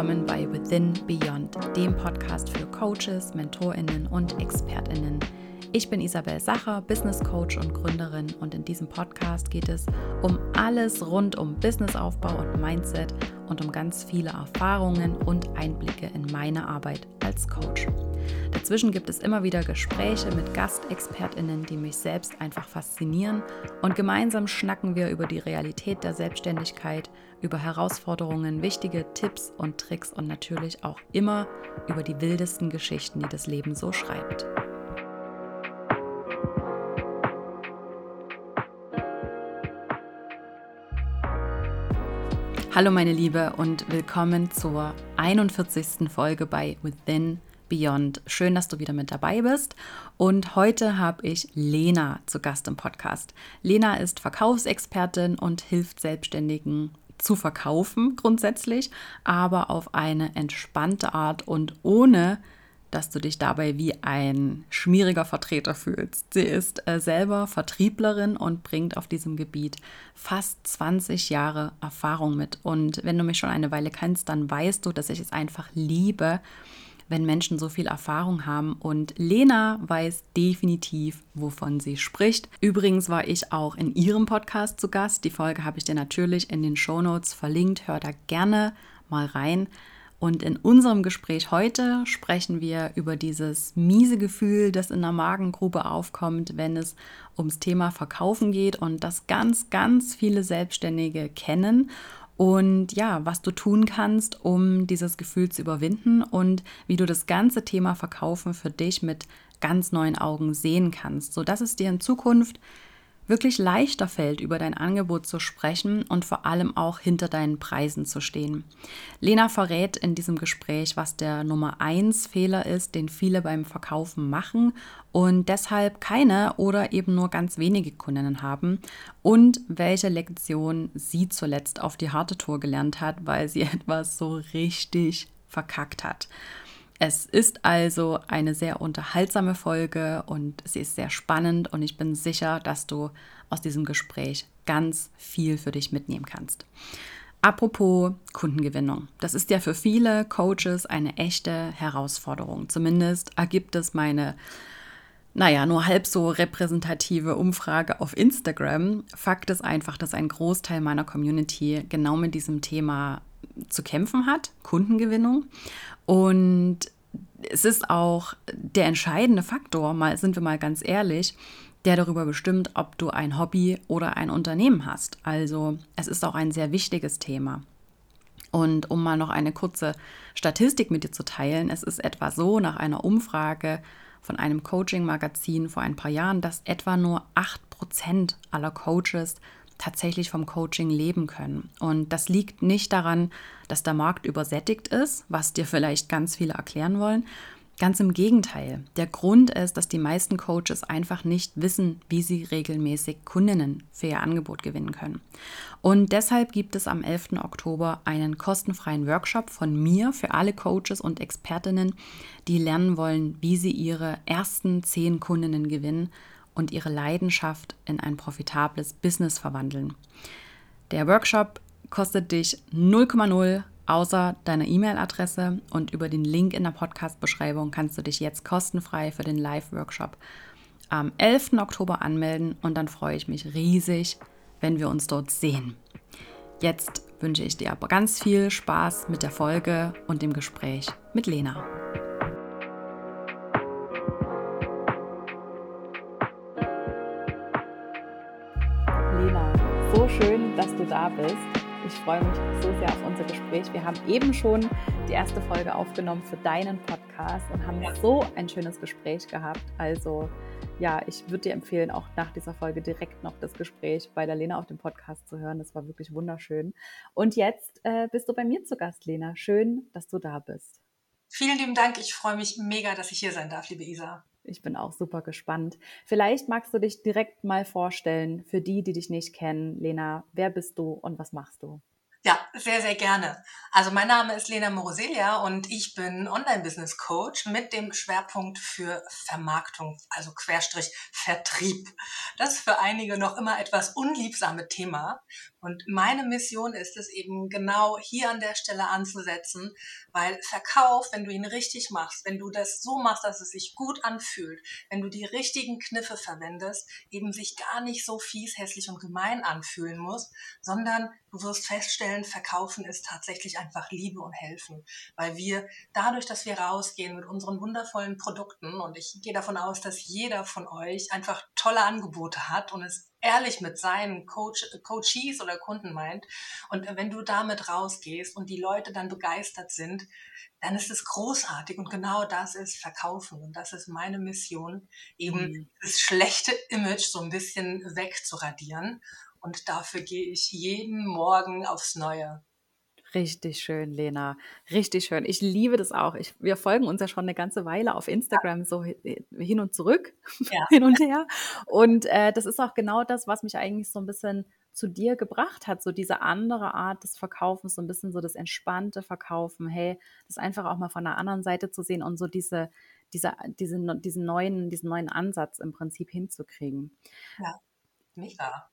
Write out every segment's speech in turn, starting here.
willkommen bei Within Beyond, dem Podcast für Coaches, Mentorinnen und Expertinnen. Ich bin Isabel Sacher, Business Coach und Gründerin und in diesem Podcast geht es um alles rund um Businessaufbau und Mindset und um ganz viele Erfahrungen und Einblicke in meine Arbeit als Coach. Dazwischen gibt es immer wieder Gespräche mit Gastexpertinnen, die mich selbst einfach faszinieren und gemeinsam schnacken wir über die Realität der Selbstständigkeit, über Herausforderungen, wichtige Tipps und Tricks und natürlich auch immer über die wildesten Geschichten, die das Leben so schreibt. Hallo meine Liebe und willkommen zur 41. Folge bei Within Beyond. Schön, dass du wieder mit dabei bist. Und heute habe ich Lena zu Gast im Podcast. Lena ist Verkaufsexpertin und hilft Selbstständigen zu verkaufen grundsätzlich, aber auf eine entspannte Art und ohne dass du dich dabei wie ein schmieriger Vertreter fühlst. Sie ist äh, selber Vertrieblerin und bringt auf diesem Gebiet fast 20 Jahre Erfahrung mit. Und wenn du mich schon eine Weile kennst, dann weißt du, dass ich es einfach liebe, wenn Menschen so viel Erfahrung haben. Und Lena weiß definitiv, wovon sie spricht. Übrigens war ich auch in ihrem Podcast zu Gast. Die Folge habe ich dir natürlich in den Show Notes verlinkt. Hör da gerne mal rein. Und in unserem Gespräch heute sprechen wir über dieses miese Gefühl, das in der Magengrube aufkommt, wenn es ums Thema Verkaufen geht und das ganz, ganz viele Selbstständige kennen und ja, was du tun kannst, um dieses Gefühl zu überwinden und wie du das ganze Thema Verkaufen für dich mit ganz neuen Augen sehen kannst, sodass es dir in Zukunft wirklich leichter fällt, über dein Angebot zu sprechen und vor allem auch hinter deinen Preisen zu stehen. Lena verrät in diesem Gespräch, was der Nummer 1 Fehler ist, den viele beim Verkaufen machen und deshalb keine oder eben nur ganz wenige Kundinnen haben und welche Lektion sie zuletzt auf die harte Tour gelernt hat, weil sie etwas so richtig verkackt hat. Es ist also eine sehr unterhaltsame Folge und sie ist sehr spannend und ich bin sicher, dass du aus diesem Gespräch ganz viel für dich mitnehmen kannst. Apropos Kundengewinnung. Das ist ja für viele Coaches eine echte Herausforderung. Zumindest ergibt es meine, naja, nur halb so repräsentative Umfrage auf Instagram. Fakt ist einfach, dass ein Großteil meiner Community genau mit diesem Thema zu kämpfen hat, Kundengewinnung. Und es ist auch der entscheidende Faktor, mal sind wir mal ganz ehrlich, der darüber bestimmt, ob du ein Hobby oder ein Unternehmen hast. Also es ist auch ein sehr wichtiges Thema. Und um mal noch eine kurze Statistik mit dir zu teilen, es ist etwa so nach einer Umfrage von einem Coaching-Magazin vor ein paar Jahren, dass etwa nur 8% aller Coaches tatsächlich vom Coaching leben können. Und das liegt nicht daran, dass der Markt übersättigt ist, was dir vielleicht ganz viele erklären wollen. Ganz im Gegenteil. Der Grund ist, dass die meisten Coaches einfach nicht wissen, wie sie regelmäßig Kundinnen für ihr Angebot gewinnen können. Und deshalb gibt es am 11. Oktober einen kostenfreien Workshop von mir für alle Coaches und Expertinnen, die lernen wollen, wie sie ihre ersten zehn Kundinnen gewinnen und ihre Leidenschaft in ein profitables Business verwandeln. Der Workshop kostet dich 0,0 außer deiner E-Mail-Adresse und über den Link in der Podcast-Beschreibung kannst du dich jetzt kostenfrei für den Live-Workshop am 11. Oktober anmelden und dann freue ich mich riesig, wenn wir uns dort sehen. Jetzt wünsche ich dir aber ganz viel Spaß mit der Folge und dem Gespräch mit Lena. Schön, dass du da bist. Ich freue mich so sehr auf unser Gespräch. Wir haben eben schon die erste Folge aufgenommen für deinen Podcast und haben ja. so ein schönes Gespräch gehabt. Also ja, ich würde dir empfehlen, auch nach dieser Folge direkt noch das Gespräch bei der Lena auf dem Podcast zu hören. Das war wirklich wunderschön. Und jetzt äh, bist du bei mir zu Gast, Lena. Schön, dass du da bist. Vielen lieben Dank. Ich freue mich mega, dass ich hier sein darf, liebe Isa. Ich bin auch super gespannt. Vielleicht magst du dich direkt mal vorstellen für die, die dich nicht kennen. Lena, wer bist du und was machst du? Ja, sehr, sehr gerne. Also mein Name ist Lena Moroselia und ich bin Online-Business Coach mit dem Schwerpunkt für Vermarktung, also Querstrich Vertrieb. Das ist für einige noch immer etwas unliebsame Thema. Und meine Mission ist es eben genau hier an der Stelle anzusetzen, weil Verkauf, wenn du ihn richtig machst, wenn du das so machst, dass es sich gut anfühlt, wenn du die richtigen Kniffe verwendest, eben sich gar nicht so fies, hässlich und gemein anfühlen muss, sondern du wirst feststellen, Verkaufen ist tatsächlich einfach Liebe und Helfen, weil wir dadurch, dass wir rausgehen mit unseren wundervollen Produkten und ich gehe davon aus, dass jeder von euch einfach tolle Angebote hat und es ehrlich mit seinen Coach, Coaches oder Kunden meint. Und wenn du damit rausgehst und die Leute dann begeistert sind, dann ist es großartig. Und genau das ist Verkaufen. Und das ist meine Mission, eben mhm. das schlechte Image so ein bisschen wegzuradieren. Und dafür gehe ich jeden Morgen aufs Neue. Richtig schön, Lena. Richtig schön. Ich liebe das auch. Ich, wir folgen uns ja schon eine ganze Weile auf Instagram so hin und zurück, ja. hin und her. Und äh, das ist auch genau das, was mich eigentlich so ein bisschen zu dir gebracht hat, so diese andere Art des Verkaufens, so ein bisschen so das entspannte Verkaufen, hey, das einfach auch mal von der anderen Seite zu sehen und so diese, diese, diese, diesen, neuen, diesen neuen Ansatz im Prinzip hinzukriegen. Ja, mega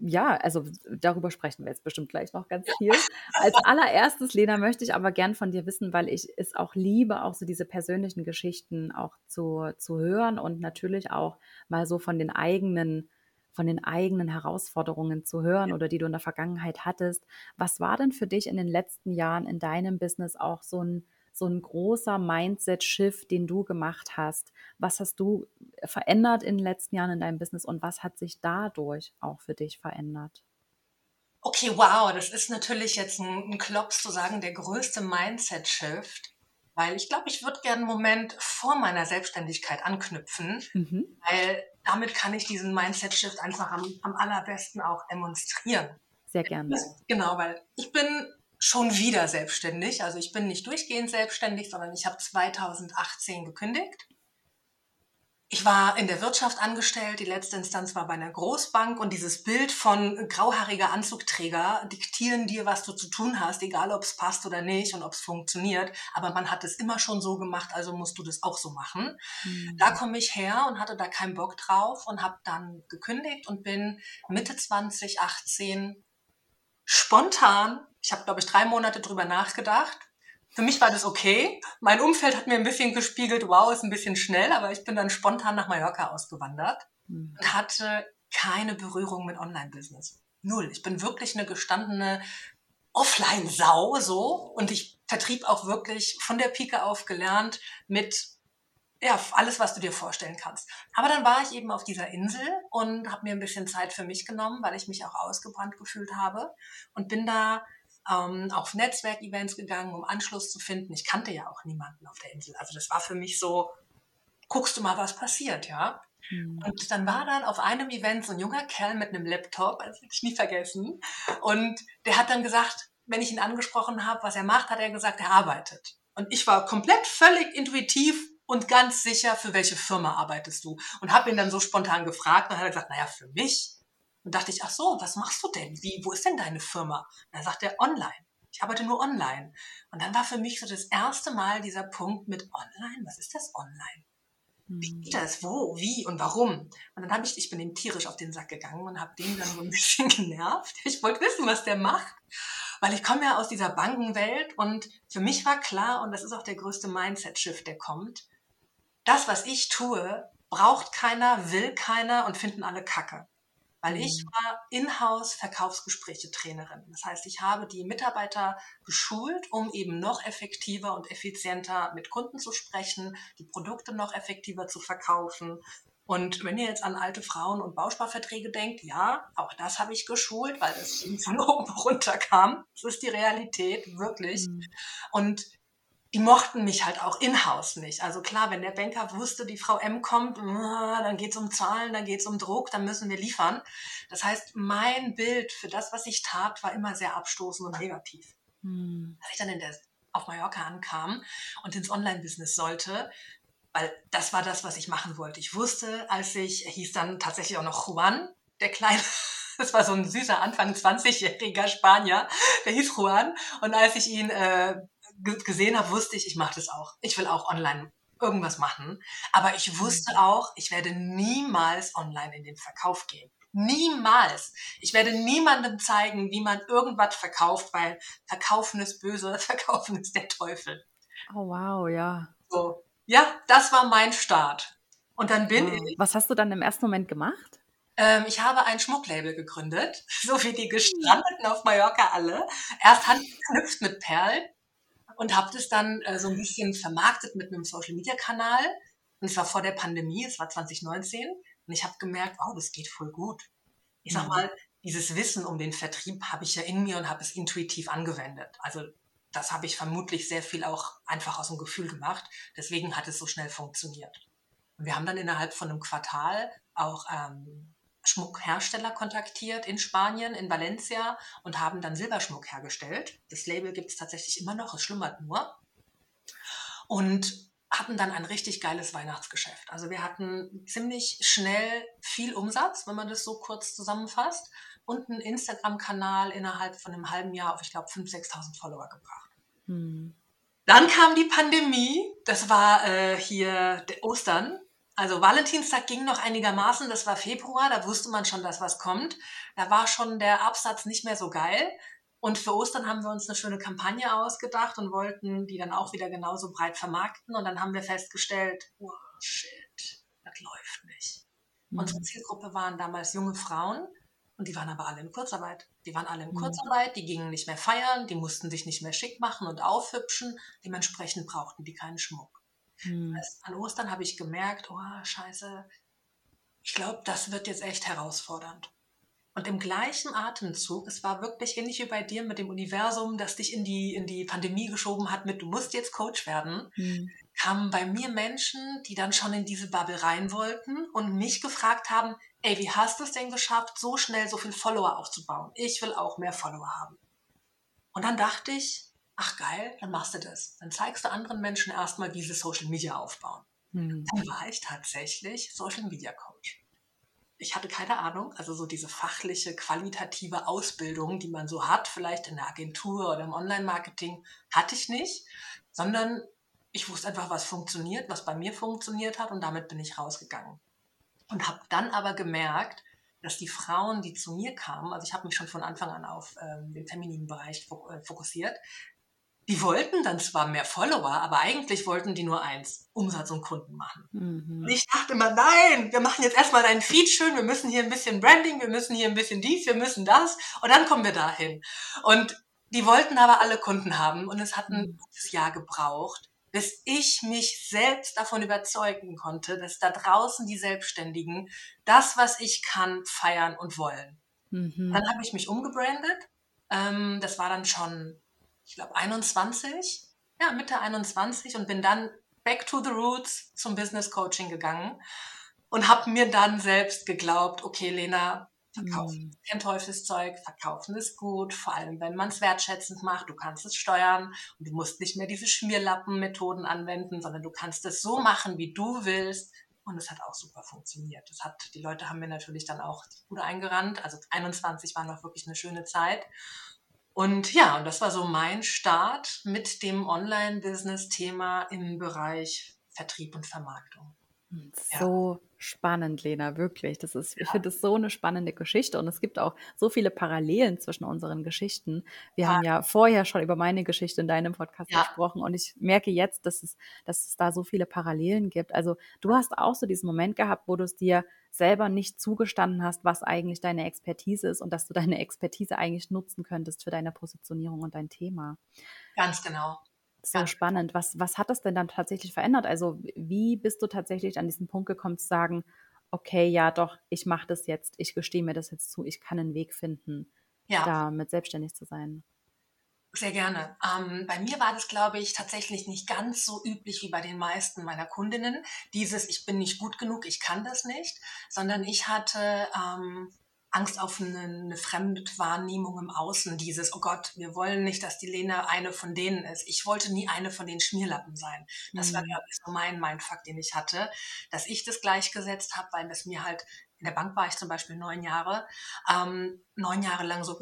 ja, also darüber sprechen wir jetzt bestimmt gleich noch ganz viel. Als allererstes, Lena, möchte ich aber gern von dir wissen, weil ich es auch liebe, auch so diese persönlichen Geschichten auch zu, zu hören und natürlich auch mal so von den eigenen, von den eigenen Herausforderungen zu hören oder die du in der Vergangenheit hattest. Was war denn für dich in den letzten Jahren in deinem Business auch so ein so ein großer Mindset-Shift, den du gemacht hast? Was hast du verändert in den letzten Jahren in deinem Business und was hat sich dadurch auch für dich verändert? Okay, wow, das ist natürlich jetzt ein, ein Klops zu sagen, der größte Mindset-Shift, weil ich glaube, ich würde gerne einen Moment vor meiner Selbstständigkeit anknüpfen, mhm. weil damit kann ich diesen Mindset-Shift einfach am, am allerbesten auch demonstrieren. Sehr gerne. Genau, weil ich bin schon wieder selbstständig. Also ich bin nicht durchgehend selbstständig, sondern ich habe 2018 gekündigt. Ich war in der Wirtschaft angestellt, die letzte Instanz war bei einer Großbank und dieses Bild von grauhaariger Anzugträger diktieren dir, was du zu tun hast, egal ob es passt oder nicht und ob es funktioniert. Aber man hat es immer schon so gemacht, also musst du das auch so machen. Mhm. Da komme ich her und hatte da keinen Bock drauf und habe dann gekündigt und bin Mitte 2018 spontan ich habe, glaube ich, drei Monate drüber nachgedacht. Für mich war das okay. Mein Umfeld hat mir ein bisschen gespiegelt, wow, ist ein bisschen schnell, aber ich bin dann spontan nach Mallorca ausgewandert mhm. und hatte keine Berührung mit Online-Business. Null. Ich bin wirklich eine gestandene Offline-Sau so und ich vertrieb auch wirklich von der Pike auf gelernt mit ja, alles, was du dir vorstellen kannst. Aber dann war ich eben auf dieser Insel und habe mir ein bisschen Zeit für mich genommen, weil ich mich auch ausgebrannt gefühlt habe und bin da ähm, auf Netzwerkevents gegangen, um Anschluss zu finden. Ich kannte ja auch niemanden auf der Insel. Also das war für mich so, guckst du mal, was passiert, ja. Mhm. Und dann war dann auf einem Event so ein junger Kerl mit einem Laptop, das werde ich nie vergessen. Und der hat dann gesagt, wenn ich ihn angesprochen habe, was er macht, hat er gesagt, er arbeitet. Und ich war komplett völlig intuitiv und ganz sicher, für welche Firma arbeitest du? Und habe ihn dann so spontan gefragt und hat er gesagt, naja, für mich. Und dachte ich, ach so, was machst du denn? Wie, wo ist denn deine Firma? Und dann sagt er, online. Ich arbeite nur online. Und dann war für mich so das erste Mal dieser Punkt mit online. Was ist das online? Wie hm. geht das? Wo? Wie? Und warum? Und dann habe ich, ich bin ihm tierisch auf den Sack gegangen und habe den dann so ein bisschen genervt. Ich wollte wissen, was der macht. Weil ich komme ja aus dieser Bankenwelt und für mich war klar, und das ist auch der größte Mindset-Shift, der kommt, das, was ich tue, braucht keiner, will keiner und finden alle Kacke. Weil ich mhm. war in-house Verkaufsgespräche-Trainerin. Das heißt, ich habe die Mitarbeiter geschult, um eben noch effektiver und effizienter mit Kunden zu sprechen, die Produkte noch effektiver zu verkaufen. Und wenn ihr jetzt an alte Frauen und Bausparverträge denkt, ja, auch das habe ich geschult, weil das von oben runter kam. Das ist die Realität, wirklich. Mhm. Und die mochten mich halt auch in-house nicht. Also klar, wenn der Banker wusste, die Frau M kommt, dann geht es um Zahlen, dann geht es um Druck, dann müssen wir liefern. Das heißt, mein Bild für das, was ich tat, war immer sehr abstoßend und negativ. Hm. Als ich dann in der, auf Mallorca ankam und ins Online-Business sollte, weil das war das, was ich machen wollte. Ich wusste, als ich, er hieß dann tatsächlich auch noch Juan, der kleine Das war so ein süßer Anfang 20-jähriger Spanier, der hieß Juan. Und als ich ihn äh, gesehen habe, wusste ich, ich mache das auch. Ich will auch online irgendwas machen. Aber ich wusste mhm. auch, ich werde niemals online in den Verkauf gehen. Niemals. Ich werde niemandem zeigen, wie man irgendwas verkauft, weil verkaufen ist böse, verkaufen ist der Teufel. Oh wow, ja. So. Ja, das war mein Start. Und dann bin wow. ich. Was hast du dann im ersten Moment gemacht? Ähm, ich habe ein Schmucklabel gegründet, so wie die Gestrandeten auf Mallorca alle. Erst handgeknüpft mit Perlen und habe das dann äh, so ein bisschen vermarktet mit einem Social-Media-Kanal. Und es war vor der Pandemie, es war 2019. Und ich habe gemerkt, wow, das geht voll gut. Ich sag mhm. mal, dieses Wissen um den Vertrieb habe ich ja in mir und habe es intuitiv angewendet. Also das habe ich vermutlich sehr viel auch einfach aus dem Gefühl gemacht. Deswegen hat es so schnell funktioniert. Und wir haben dann innerhalb von einem Quartal auch ähm, Schmuckhersteller kontaktiert in Spanien, in Valencia und haben dann Silberschmuck hergestellt. Das Label gibt es tatsächlich immer noch, es schlummert nur. Und hatten dann ein richtig geiles Weihnachtsgeschäft. Also wir hatten ziemlich schnell viel Umsatz, wenn man das so kurz zusammenfasst, und einen Instagram-Kanal innerhalb von einem halben Jahr auf, ich glaube, 5.000, 6.000 Follower gebracht. Hm. Dann kam die Pandemie, das war äh, hier Ostern also Valentinstag ging noch einigermaßen, das war Februar, da wusste man schon, dass was kommt. Da war schon der Absatz nicht mehr so geil. Und für Ostern haben wir uns eine schöne Kampagne ausgedacht und wollten die dann auch wieder genauso breit vermarkten. Und dann haben wir festgestellt, oh shit, das läuft nicht. Mhm. Unsere Zielgruppe waren damals junge Frauen und die waren aber alle in Kurzarbeit. Die waren alle in mhm. Kurzarbeit, die gingen nicht mehr feiern, die mussten sich nicht mehr schick machen und aufhübschen. Dementsprechend brauchten die keinen Schmuck. Hm. An Ostern habe ich gemerkt, oh scheiße, ich glaube, das wird jetzt echt herausfordernd. Und im gleichen Atemzug, es war wirklich ähnlich wie bei dir mit dem Universum, das dich in die, in die Pandemie geschoben hat mit, du musst jetzt Coach werden, hm. kamen bei mir Menschen, die dann schon in diese Bubble rein wollten und mich gefragt haben, ey, wie hast du es denn geschafft, so schnell so viel Follower aufzubauen? Ich will auch mehr Follower haben. Und dann dachte ich, ach geil, dann machst du das. Dann zeigst du anderen Menschen erstmal, wie sie Social Media aufbauen. Mhm. Dann war ich tatsächlich Social Media Coach. Ich hatte keine Ahnung, also so diese fachliche, qualitative Ausbildung, die man so hat, vielleicht in der Agentur oder im Online-Marketing, hatte ich nicht, sondern ich wusste einfach, was funktioniert, was bei mir funktioniert hat und damit bin ich rausgegangen. Und habe dann aber gemerkt, dass die Frauen, die zu mir kamen, also ich habe mich schon von Anfang an auf ähm, den femininen Bereich äh, fokussiert, die wollten dann zwar mehr Follower, aber eigentlich wollten die nur eins, Umsatz und Kunden machen. Mhm. Und ich dachte immer, nein, wir machen jetzt erstmal deinen Feed schön, wir müssen hier ein bisschen Branding, wir müssen hier ein bisschen dies, wir müssen das und dann kommen wir dahin. Und die wollten aber alle Kunden haben und es hat ein mhm. gutes Jahr gebraucht, bis ich mich selbst davon überzeugen konnte, dass da draußen die Selbstständigen das, was ich kann, feiern und wollen. Mhm. Dann habe ich mich umgebrandet. Ähm, das war dann schon ich glaube, 21, ja, Mitte 21 und bin dann back to the roots zum Business Coaching gegangen und habe mir dann selbst geglaubt, okay, Lena, verkaufen mm. kein Teufelszeug, verkaufen ist gut, vor allem wenn man es wertschätzend macht, du kannst es steuern und du musst nicht mehr diese Schmierlappen-Methoden anwenden, sondern du kannst es so machen, wie du willst. Und es hat auch super funktioniert. Das hat, die Leute haben mir natürlich dann auch die Bude eingerannt. Also 21 war noch wirklich eine schöne Zeit. Und ja, und das war so mein Start mit dem Online-Business-Thema im Bereich Vertrieb und Vermarktung. So ja. spannend, Lena, wirklich. Das ist, ja. ich finde das so eine spannende Geschichte und es gibt auch so viele Parallelen zwischen unseren Geschichten. Wir ja. haben ja vorher schon über meine Geschichte in deinem Podcast gesprochen und ich merke jetzt, dass es, dass es da so viele Parallelen gibt. Also du hast auch so diesen Moment gehabt, wo du es dir selber nicht zugestanden hast, was eigentlich deine Expertise ist und dass du deine Expertise eigentlich nutzen könntest für deine Positionierung und dein Thema. Ganz genau. So spannend. Was, was hat das denn dann tatsächlich verändert? Also wie bist du tatsächlich an diesen Punkt gekommen zu sagen, okay, ja doch, ich mache das jetzt, ich gestehe mir das jetzt zu, ich kann einen Weg finden, ja. damit selbstständig zu sein? Sehr gerne. Ähm, bei mir war das, glaube ich, tatsächlich nicht ganz so üblich wie bei den meisten meiner Kundinnen. Dieses, ich bin nicht gut genug, ich kann das nicht, sondern ich hatte ähm, Angst auf eine, eine Fremdwahrnehmung im Außen, dieses, oh Gott, wir wollen nicht, dass die Lena eine von denen ist. Ich wollte nie eine von den Schmierlappen sein. Das mhm. war, glaube ich, so mein Mindfuck, den ich hatte, dass ich das gleichgesetzt habe, weil das mir halt in der Bank war ich zum Beispiel neun Jahre, ähm, neun Jahre lang so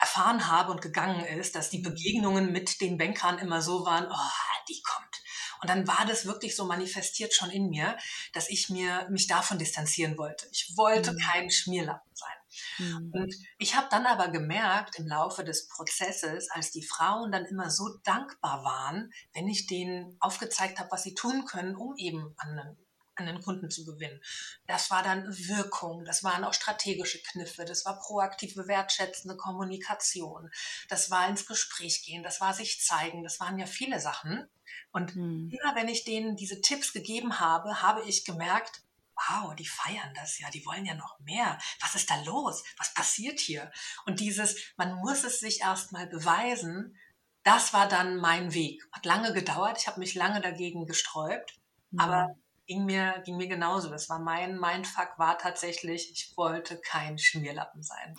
erfahren habe und gegangen ist, dass die Begegnungen mit den Bankern immer so waren, oh, die kommt. Und dann war das wirklich so manifestiert schon in mir, dass ich mir mich davon distanzieren wollte. Ich wollte mhm. kein Schmierlappen sein. Mhm. Und ich habe dann aber gemerkt im Laufe des Prozesses, als die Frauen dann immer so dankbar waren, wenn ich denen aufgezeigt habe, was sie tun können, um eben an einen an den Kunden zu gewinnen. Das war dann Wirkung, das waren auch strategische Kniffe, das war proaktive, wertschätzende Kommunikation, das war ins Gespräch gehen, das war sich zeigen, das waren ja viele Sachen. Und hm. immer wenn ich denen diese Tipps gegeben habe, habe ich gemerkt, wow, die feiern das ja, die wollen ja noch mehr. Was ist da los? Was passiert hier? Und dieses, man muss es sich erstmal beweisen, das war dann mein Weg. Hat lange gedauert, ich habe mich lange dagegen gesträubt, mhm. aber ging mir, ging mir genauso. Das war mein Mindfuck, war tatsächlich, ich wollte kein Schmierlappen sein.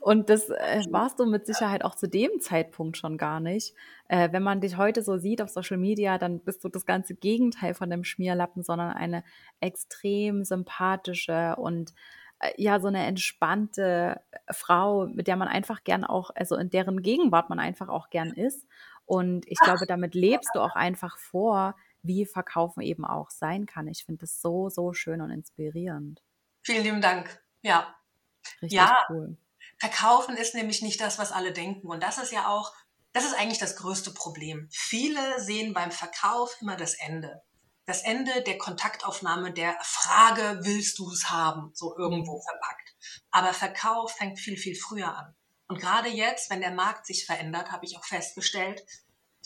Und das äh, warst du mit Sicherheit auch zu dem Zeitpunkt schon gar nicht. Äh, wenn man dich heute so sieht auf Social Media, dann bist du das ganze Gegenteil von dem Schmierlappen, sondern eine extrem sympathische und äh, ja, so eine entspannte Frau, mit der man einfach gern auch, also in deren Gegenwart man einfach auch gern ist. Und ich glaube, damit lebst du auch einfach vor, wie Verkaufen eben auch sein kann. Ich finde das so, so schön und inspirierend. Vielen lieben Dank. Ja. Richtig ja, cool. Verkaufen ist nämlich nicht das, was alle denken. Und das ist ja auch, das ist eigentlich das größte Problem. Viele sehen beim Verkauf immer das Ende. Das Ende der Kontaktaufnahme, der Frage, willst du es haben, so irgendwo mhm. verpackt. Aber Verkauf fängt viel, viel früher an. Und gerade jetzt, wenn der Markt sich verändert, habe ich auch festgestellt,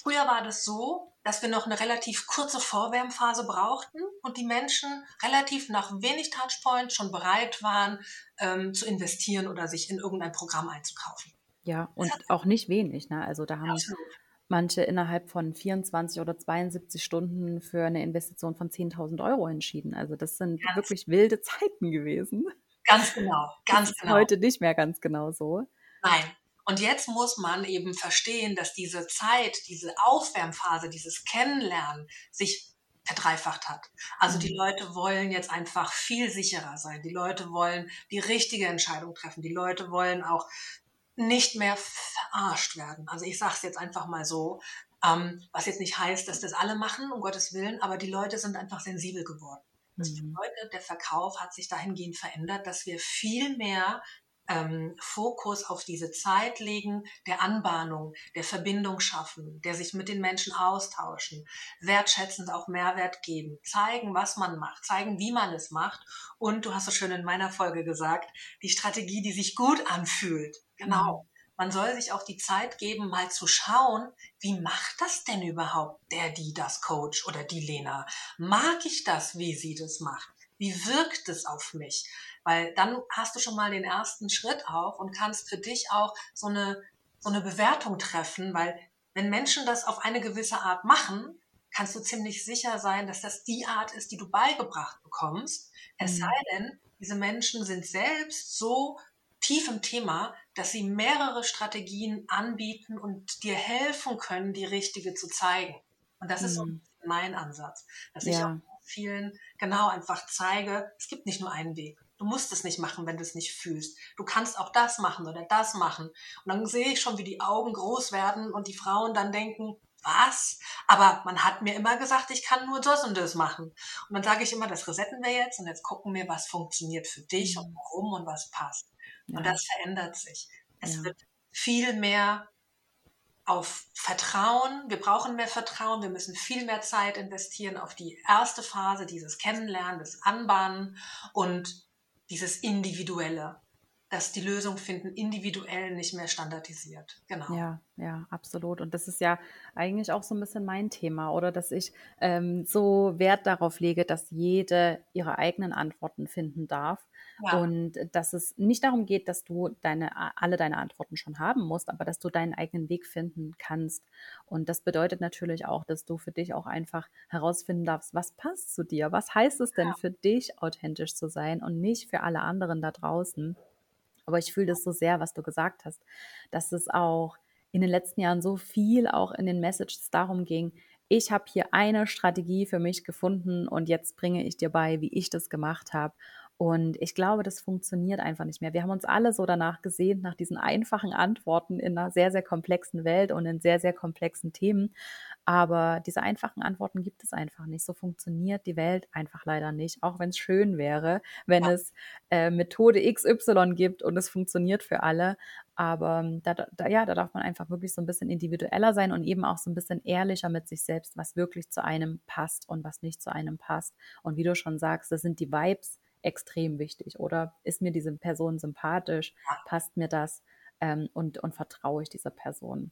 früher war das so, dass wir noch eine relativ kurze Vorwärmphase brauchten und die Menschen relativ nach wenig Touchpoints schon bereit waren, ähm, zu investieren oder sich in irgendein Programm einzukaufen. Ja, und auch nicht wenig. Ne? Also da haben Absolut. manche innerhalb von 24 oder 72 Stunden für eine Investition von 10.000 Euro entschieden. Also das sind ganz wirklich wilde Zeiten gewesen. Ganz genau, ganz genau. Heute nicht mehr ganz genau so. Nein, und jetzt muss man eben verstehen, dass diese Zeit, diese Aufwärmphase, dieses Kennenlernen sich verdreifacht hat. Also die mhm. Leute wollen jetzt einfach viel sicherer sein. Die Leute wollen die richtige Entscheidung treffen. Die Leute wollen auch nicht mehr verarscht werden. Also ich sage es jetzt einfach mal so, ähm, was jetzt nicht heißt, dass das alle machen, um Gottes Willen, aber die Leute sind einfach sensibel geworden. Das mhm. bedeutet, der Verkauf hat sich dahingehend verändert, dass wir viel mehr ähm, Fokus auf diese Zeit legen, der Anbahnung, der Verbindung schaffen, der sich mit den Menschen austauschen, wertschätzend auch Mehrwert geben, zeigen, was man macht, zeigen, wie man es macht. Und du hast so schön in meiner Folge gesagt, die Strategie, die sich gut anfühlt. Genau. Mhm. Man soll sich auch die Zeit geben, mal zu schauen, wie macht das denn überhaupt der, die das Coach oder die Lena? Mag ich das, wie sie das macht? Wie wirkt es auf mich? Weil dann hast du schon mal den ersten Schritt auch und kannst für dich auch so eine, so eine Bewertung treffen, weil wenn Menschen das auf eine gewisse Art machen, kannst du ziemlich sicher sein, dass das die Art ist, die du beigebracht bekommst. Es mhm. sei denn, diese Menschen sind selbst so tief im Thema, dass sie mehrere Strategien anbieten und dir helfen können, die richtige zu zeigen. Und das mhm. ist so mhm. mein Ansatz, dass ja. ich auch vielen genau einfach zeige, es gibt nicht nur einen Weg. Du musst es nicht machen, wenn du es nicht fühlst. Du kannst auch das machen oder das machen. Und dann sehe ich schon, wie die Augen groß werden und die Frauen dann denken, was? Aber man hat mir immer gesagt, ich kann nur das und das machen. Und dann sage ich immer, das resetten wir jetzt und jetzt gucken wir, was funktioniert für dich und mhm. warum und was passt. Ja. Und das verändert sich. Es ja. wird viel mehr auf Vertrauen. Wir brauchen mehr Vertrauen. Wir müssen viel mehr Zeit investieren auf die erste Phase, dieses Kennenlernen, das Anbahnen und dieses Individuelle, dass die Lösung finden individuell nicht mehr standardisiert. Genau. Ja, ja, absolut. Und das ist ja eigentlich auch so ein bisschen mein Thema, oder dass ich ähm, so Wert darauf lege, dass jede ihre eigenen Antworten finden darf ja. Und dass es nicht darum geht, dass du deine, alle deine Antworten schon haben musst, aber dass du deinen eigenen Weg finden kannst. Und das bedeutet natürlich auch, dass du für dich auch einfach herausfinden darfst, was passt zu dir? Was heißt es denn ja. für dich, authentisch zu sein und nicht für alle anderen da draußen? Aber ich fühle das so sehr, was du gesagt hast, dass es auch in den letzten Jahren so viel auch in den Messages darum ging, ich habe hier eine Strategie für mich gefunden und jetzt bringe ich dir bei, wie ich das gemacht habe. Und ich glaube, das funktioniert einfach nicht mehr. Wir haben uns alle so danach gesehen, nach diesen einfachen Antworten in einer sehr, sehr komplexen Welt und in sehr, sehr komplexen Themen. Aber diese einfachen Antworten gibt es einfach nicht. So funktioniert die Welt einfach leider nicht. Auch wenn es schön wäre, wenn ja. es äh, Methode XY gibt und es funktioniert für alle. Aber ähm, da, da, ja, da darf man einfach wirklich so ein bisschen individueller sein und eben auch so ein bisschen ehrlicher mit sich selbst, was wirklich zu einem passt und was nicht zu einem passt. Und wie du schon sagst, das sind die Vibes, extrem wichtig. Oder ist mir diese Person sympathisch? Passt mir das? Ähm, und, und vertraue ich dieser Person?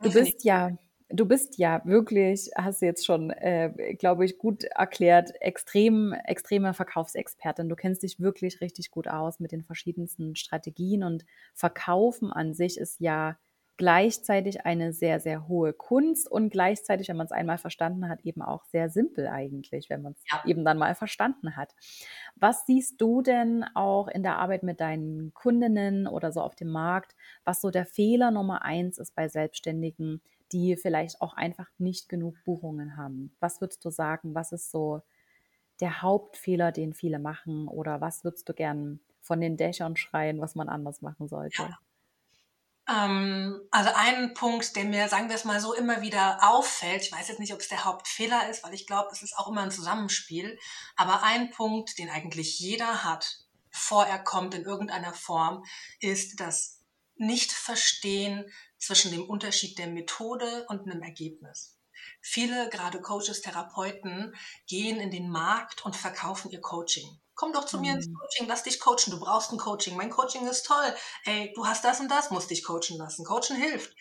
Du bist ja, du bist ja wirklich, hast du jetzt schon, äh, glaube ich, gut erklärt, extrem, extreme Verkaufsexpertin. Du kennst dich wirklich richtig gut aus mit den verschiedensten Strategien und Verkaufen an sich ist ja gleichzeitig eine sehr, sehr hohe Kunst und gleichzeitig, wenn man es einmal verstanden hat, eben auch sehr simpel eigentlich, wenn man es ja. eben dann mal verstanden hat. Was siehst du denn auch in der Arbeit mit deinen Kundinnen oder so auf dem Markt, was so der Fehler Nummer eins ist bei Selbstständigen, die vielleicht auch einfach nicht genug Buchungen haben? Was würdest du sagen, was ist so der Hauptfehler, den viele machen oder was würdest du gern von den Dächern schreien, was man anders machen sollte? Ja. Ähm, also ein Punkt, der mir, sagen wir es mal so, immer wieder auffällt, ich weiß jetzt nicht, ob es der Hauptfehler ist, weil ich glaube, es ist auch immer ein Zusammenspiel, aber ein Punkt, den eigentlich jeder hat, bevor er kommt in irgendeiner Form, ist das Nicht-Verstehen zwischen dem Unterschied der Methode und einem Ergebnis. Viele, gerade Coaches, Therapeuten, gehen in den Markt und verkaufen ihr Coaching komm doch zu mir ins mhm. Coaching, lass dich coachen, du brauchst ein Coaching, mein Coaching ist toll, ey, du hast das und das, musst dich coachen lassen, Coachen hilft.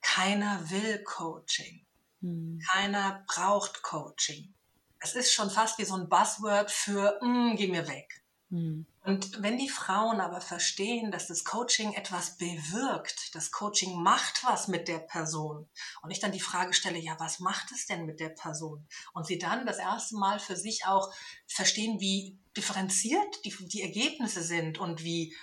Keiner will Coaching. Mhm. Keiner braucht Coaching. Es ist schon fast wie so ein Buzzword für, mm, geh mir weg. Mhm. Und wenn die Frauen aber verstehen, dass das Coaching etwas bewirkt, das Coaching macht was mit der Person und ich dann die Frage stelle, ja, was macht es denn mit der Person? Und sie dann das erste Mal für sich auch verstehen, wie differenziert die, die Ergebnisse sind und wie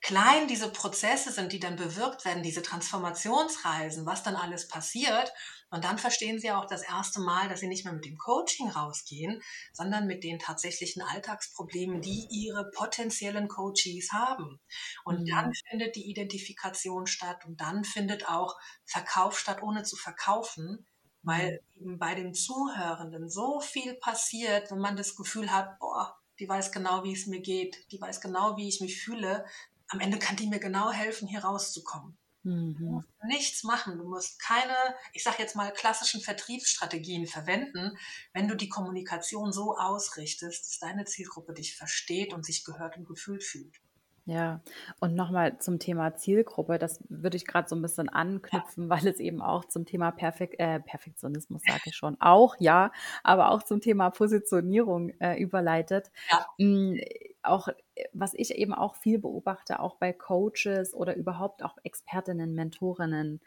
klein diese Prozesse sind, die dann bewirkt werden, diese Transformationsreisen, was dann alles passiert und dann verstehen sie auch das erste Mal, dass sie nicht mehr mit dem Coaching rausgehen, sondern mit den tatsächlichen Alltagsproblemen, die ihre potenziellen Coaches haben. Und mhm. dann findet die Identifikation statt und dann findet auch Verkauf statt, ohne zu verkaufen, weil mhm. eben bei den Zuhörenden so viel passiert, wenn man das Gefühl hat, boah, die weiß genau, wie es mir geht, die weiß genau, wie ich mich fühle. Am Ende kann die mir genau helfen, hier rauszukommen. Mhm. Du musst nichts machen. Du musst keine, ich sage jetzt mal, klassischen Vertriebsstrategien verwenden, wenn du die Kommunikation so ausrichtest, dass deine Zielgruppe dich versteht und sich gehört und gefühlt fühlt. Ja, und nochmal zum Thema Zielgruppe, das würde ich gerade so ein bisschen anknüpfen, weil es eben auch zum Thema Perfek äh, Perfektionismus, sage ich schon, auch ja, aber auch zum Thema Positionierung äh, überleitet. Ja. Mhm, auch, was ich eben auch viel beobachte, auch bei Coaches oder überhaupt auch Expertinnen, Mentorinnen,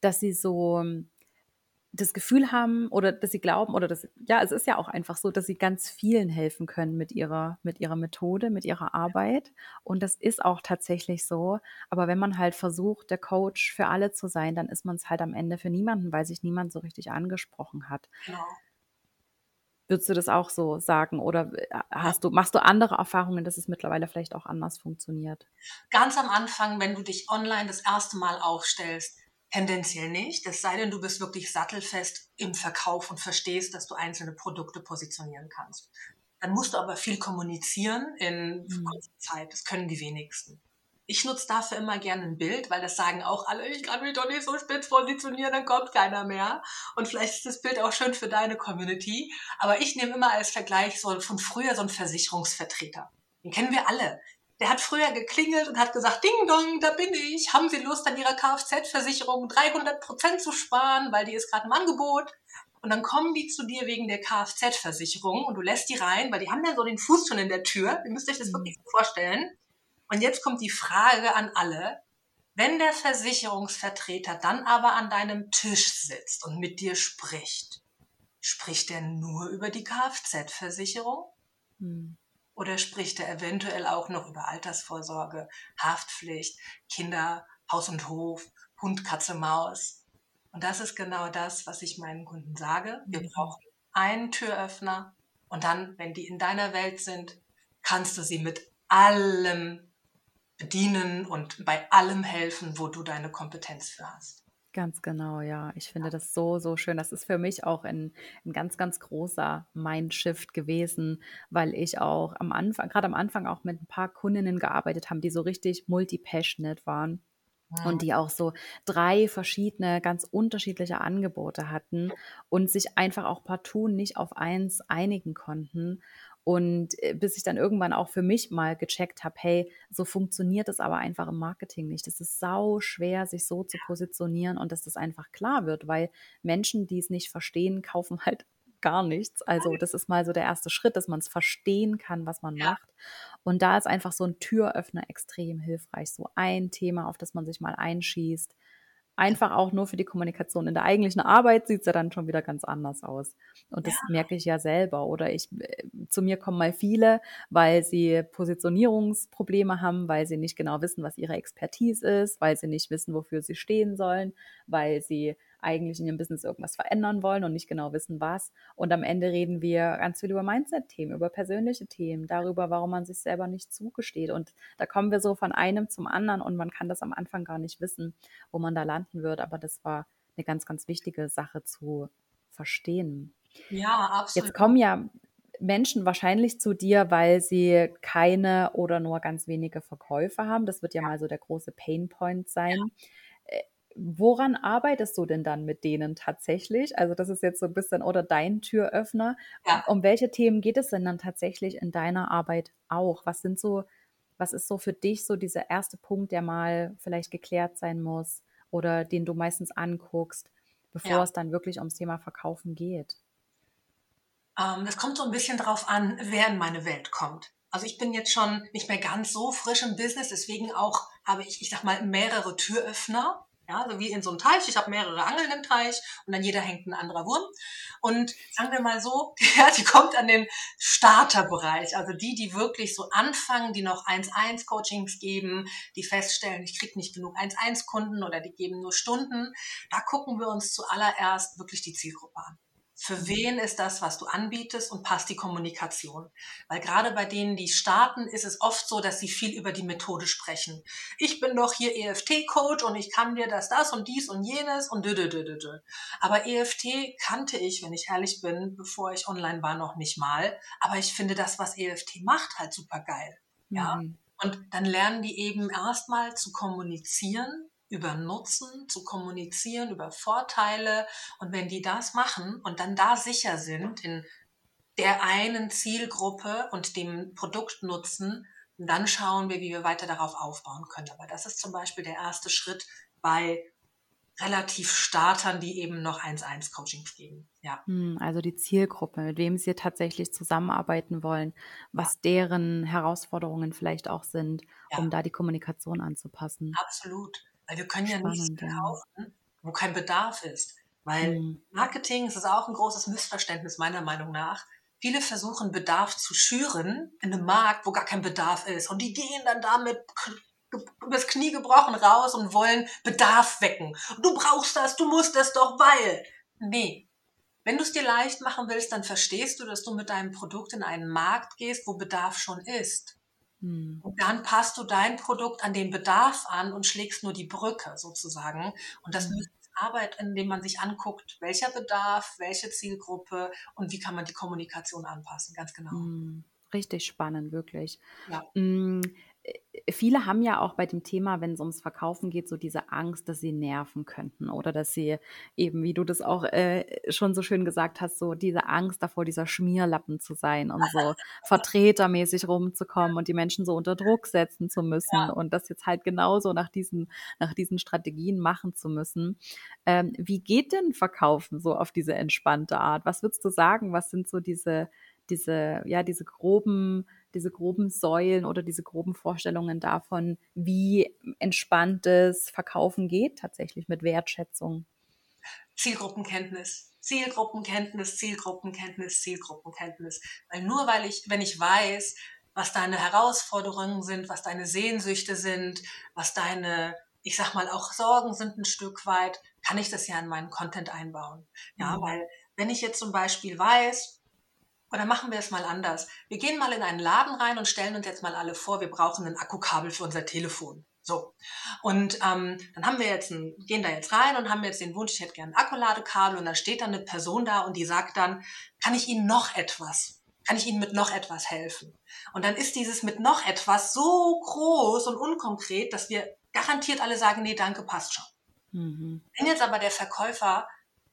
dass sie so das Gefühl haben oder dass sie glauben oder das, ja, es ist ja auch einfach so, dass sie ganz vielen helfen können mit ihrer, mit ihrer Methode, mit ihrer Arbeit. Und das ist auch tatsächlich so. Aber wenn man halt versucht, der Coach für alle zu sein, dann ist man es halt am Ende für niemanden, weil sich niemand so richtig angesprochen hat. Genau. Würdest du das auch so sagen oder äh, hast du, machst du andere Erfahrungen, dass es mittlerweile vielleicht auch anders funktioniert? Ganz am Anfang, wenn du dich online das erste Mal aufstellst, Tendenziell nicht, es sei denn, du bist wirklich sattelfest im Verkauf und verstehst, dass du einzelne Produkte positionieren kannst. Dann musst du aber viel kommunizieren in mhm. kurzer Zeit. Das können die wenigsten. Ich nutze dafür immer gerne ein Bild, weil das sagen auch alle, ich kann mich doch nicht so spitz positionieren, dann kommt keiner mehr. Und vielleicht ist das Bild auch schön für deine Community. Aber ich nehme immer als Vergleich so von früher so einen Versicherungsvertreter. Den kennen wir alle. Der hat früher geklingelt und hat gesagt, Ding Dong, da bin ich. Haben Sie Lust, an Ihrer Kfz-Versicherung 300 Prozent zu sparen, weil die ist gerade im Angebot? Und dann kommen die zu dir wegen der Kfz-Versicherung und du lässt die rein, weil die haben ja so den Fuß schon in der Tür. Ihr müsst euch das wirklich so vorstellen. Und jetzt kommt die Frage an alle. Wenn der Versicherungsvertreter dann aber an deinem Tisch sitzt und mit dir spricht, spricht er nur über die Kfz-Versicherung? Hm. Oder spricht er eventuell auch noch über Altersvorsorge, Haftpflicht, Kinder, Haus und Hof, Hund, Katze, Maus? Und das ist genau das, was ich meinen Kunden sage. Wir mhm. brauchen einen Türöffner und dann, wenn die in deiner Welt sind, kannst du sie mit allem bedienen und bei allem helfen, wo du deine Kompetenz für hast. Ganz genau, ja. Ich finde das so, so schön. Das ist für mich auch ein, ein ganz, ganz großer Mindshift gewesen, weil ich auch am Anfang, gerade am Anfang auch mit ein paar Kundinnen gearbeitet habe, die so richtig multi-passionate waren und mhm. die auch so drei verschiedene, ganz unterschiedliche Angebote hatten und sich einfach auch partout nicht auf eins einigen konnten. Und äh, bis ich dann irgendwann auch für mich mal gecheckt habe, hey, so funktioniert es aber einfach im Marketing nicht. Es ist sau schwer, sich so zu positionieren und dass das einfach klar wird, weil Menschen, die es nicht verstehen, kaufen halt gar nichts. Also das ist mal so der erste Schritt, dass man es verstehen kann, was man ja. macht. Und da ist einfach so ein Türöffner extrem hilfreich. So ein Thema, auf das man sich mal einschießt, einfach auch nur für die Kommunikation. In der eigentlichen Arbeit sieht es ja dann schon wieder ganz anders aus. Und das ja. merke ich ja selber. Oder ich, äh, zu mir kommen mal viele, weil sie Positionierungsprobleme haben, weil sie nicht genau wissen, was ihre Expertise ist, weil sie nicht wissen, wofür sie stehen sollen, weil sie eigentlich in ihrem Business irgendwas verändern wollen und nicht genau wissen, was. Und am Ende reden wir ganz viel über Mindset-Themen, über persönliche Themen, darüber, warum man sich selber nicht zugesteht. Und da kommen wir so von einem zum anderen und man kann das am Anfang gar nicht wissen, wo man da landen wird. Aber das war eine ganz, ganz wichtige Sache zu verstehen. Ja, absolut. Jetzt kommen ja Menschen wahrscheinlich zu dir, weil sie keine oder nur ganz wenige Verkäufe haben. Das wird ja, ja. mal so der große Painpoint sein. Ja woran arbeitest du denn dann mit denen tatsächlich? Also das ist jetzt so ein bisschen oder dein Türöffner. Ja. Um welche Themen geht es denn dann tatsächlich in deiner Arbeit auch? Was sind so, was ist so für dich so dieser erste Punkt, der mal vielleicht geklärt sein muss oder den du meistens anguckst, bevor ja. es dann wirklich ums Thema Verkaufen geht? Ähm, das kommt so ein bisschen drauf an, wer in meine Welt kommt. Also ich bin jetzt schon nicht mehr ganz so frisch im Business, deswegen auch habe ich, ich sag mal, mehrere Türöffner. Ja, so wie in so einem Teich. Ich habe mehrere Angeln im Teich und dann jeder hängt ein anderer Wurm. Und sagen wir mal so, ja, die kommt an den Starterbereich. Also die, die wirklich so anfangen, die noch 1-1-Coachings geben, die feststellen, ich kriege nicht genug 1-1-Kunden oder die geben nur Stunden. Da gucken wir uns zuallererst wirklich die Zielgruppe an für wen ist das, was du anbietest und passt die Kommunikation. Weil gerade bei denen, die starten, ist es oft so, dass sie viel über die Methode sprechen. Ich bin doch hier EFT-Coach und ich kann dir das, das und dies und jenes und dö, dö, dö, dö, dö. Aber EFT kannte ich, wenn ich ehrlich bin, bevor ich online war, noch nicht mal. Aber ich finde das, was EFT macht, halt super geil. Ja. Mhm. Und dann lernen die eben erstmal zu kommunizieren über Nutzen zu kommunizieren, über Vorteile. Und wenn die das machen und dann da sicher sind in der einen Zielgruppe und dem Produktnutzen, dann schauen wir, wie wir weiter darauf aufbauen können. Aber das ist zum Beispiel der erste Schritt bei relativ Startern, die eben noch 1-1-Coachings geben. Ja. Hm, also die Zielgruppe, mit wem sie tatsächlich zusammenarbeiten wollen, was deren Herausforderungen vielleicht auch sind, ja. um da die Kommunikation anzupassen. Absolut. Weil wir können Spannend, ja nichts verkaufen, wo kein Bedarf ist. Weil mhm. Marketing, das ist auch ein großes Missverständnis meiner Meinung nach. Viele versuchen Bedarf zu schüren in einem Markt, wo gar kein Bedarf ist. Und die gehen dann damit übers Knie gebrochen raus und wollen Bedarf wecken. Du brauchst das, du musst das doch, weil. Nee. Wenn du es dir leicht machen willst, dann verstehst du, dass du mit deinem Produkt in einen Markt gehst, wo Bedarf schon ist. Hm. Und dann passt du dein Produkt an den Bedarf an und schlägst nur die Brücke sozusagen. Und das hm. ist Arbeit, indem man sich anguckt, welcher Bedarf, welche Zielgruppe und wie kann man die Kommunikation anpassen. Ganz genau. Hm. Richtig spannend, wirklich. Ja. Viele haben ja auch bei dem Thema, wenn es ums Verkaufen geht, so diese Angst, dass sie nerven könnten oder dass sie eben, wie du das auch äh, schon so schön gesagt hast, so diese Angst davor, dieser Schmierlappen zu sein und so vertretermäßig rumzukommen und die Menschen so unter Druck setzen zu müssen ja. und das jetzt halt genauso nach diesen, nach diesen Strategien machen zu müssen. Ähm, wie geht denn Verkaufen so auf diese entspannte Art? Was würdest du sagen? Was sind so diese, diese, ja, diese groben diese groben Säulen oder diese groben Vorstellungen davon, wie entspanntes Verkaufen geht, tatsächlich mit Wertschätzung? Zielgruppenkenntnis. Zielgruppenkenntnis, Zielgruppenkenntnis, Zielgruppenkenntnis. Weil nur weil ich, wenn ich weiß, was deine Herausforderungen sind, was deine Sehnsüchte sind, was deine ich sag mal, auch Sorgen sind ein Stück weit, kann ich das ja in meinen Content einbauen. Ja, mhm. weil wenn ich jetzt zum Beispiel weiß, oder machen wir es mal anders. Wir gehen mal in einen Laden rein und stellen uns jetzt mal alle vor, wir brauchen ein Akkukabel für unser Telefon. So. Und ähm, dann haben wir jetzt ein, gehen da jetzt rein und haben jetzt den Wunsch, ich hätte gerne ein Akkuladekabel und da steht dann eine Person da und die sagt dann, kann ich Ihnen noch etwas? Kann ich Ihnen mit noch etwas helfen? Und dann ist dieses mit noch etwas so groß und unkonkret, dass wir garantiert alle sagen, nee, danke, passt schon. Mhm. Wenn jetzt aber der Verkäufer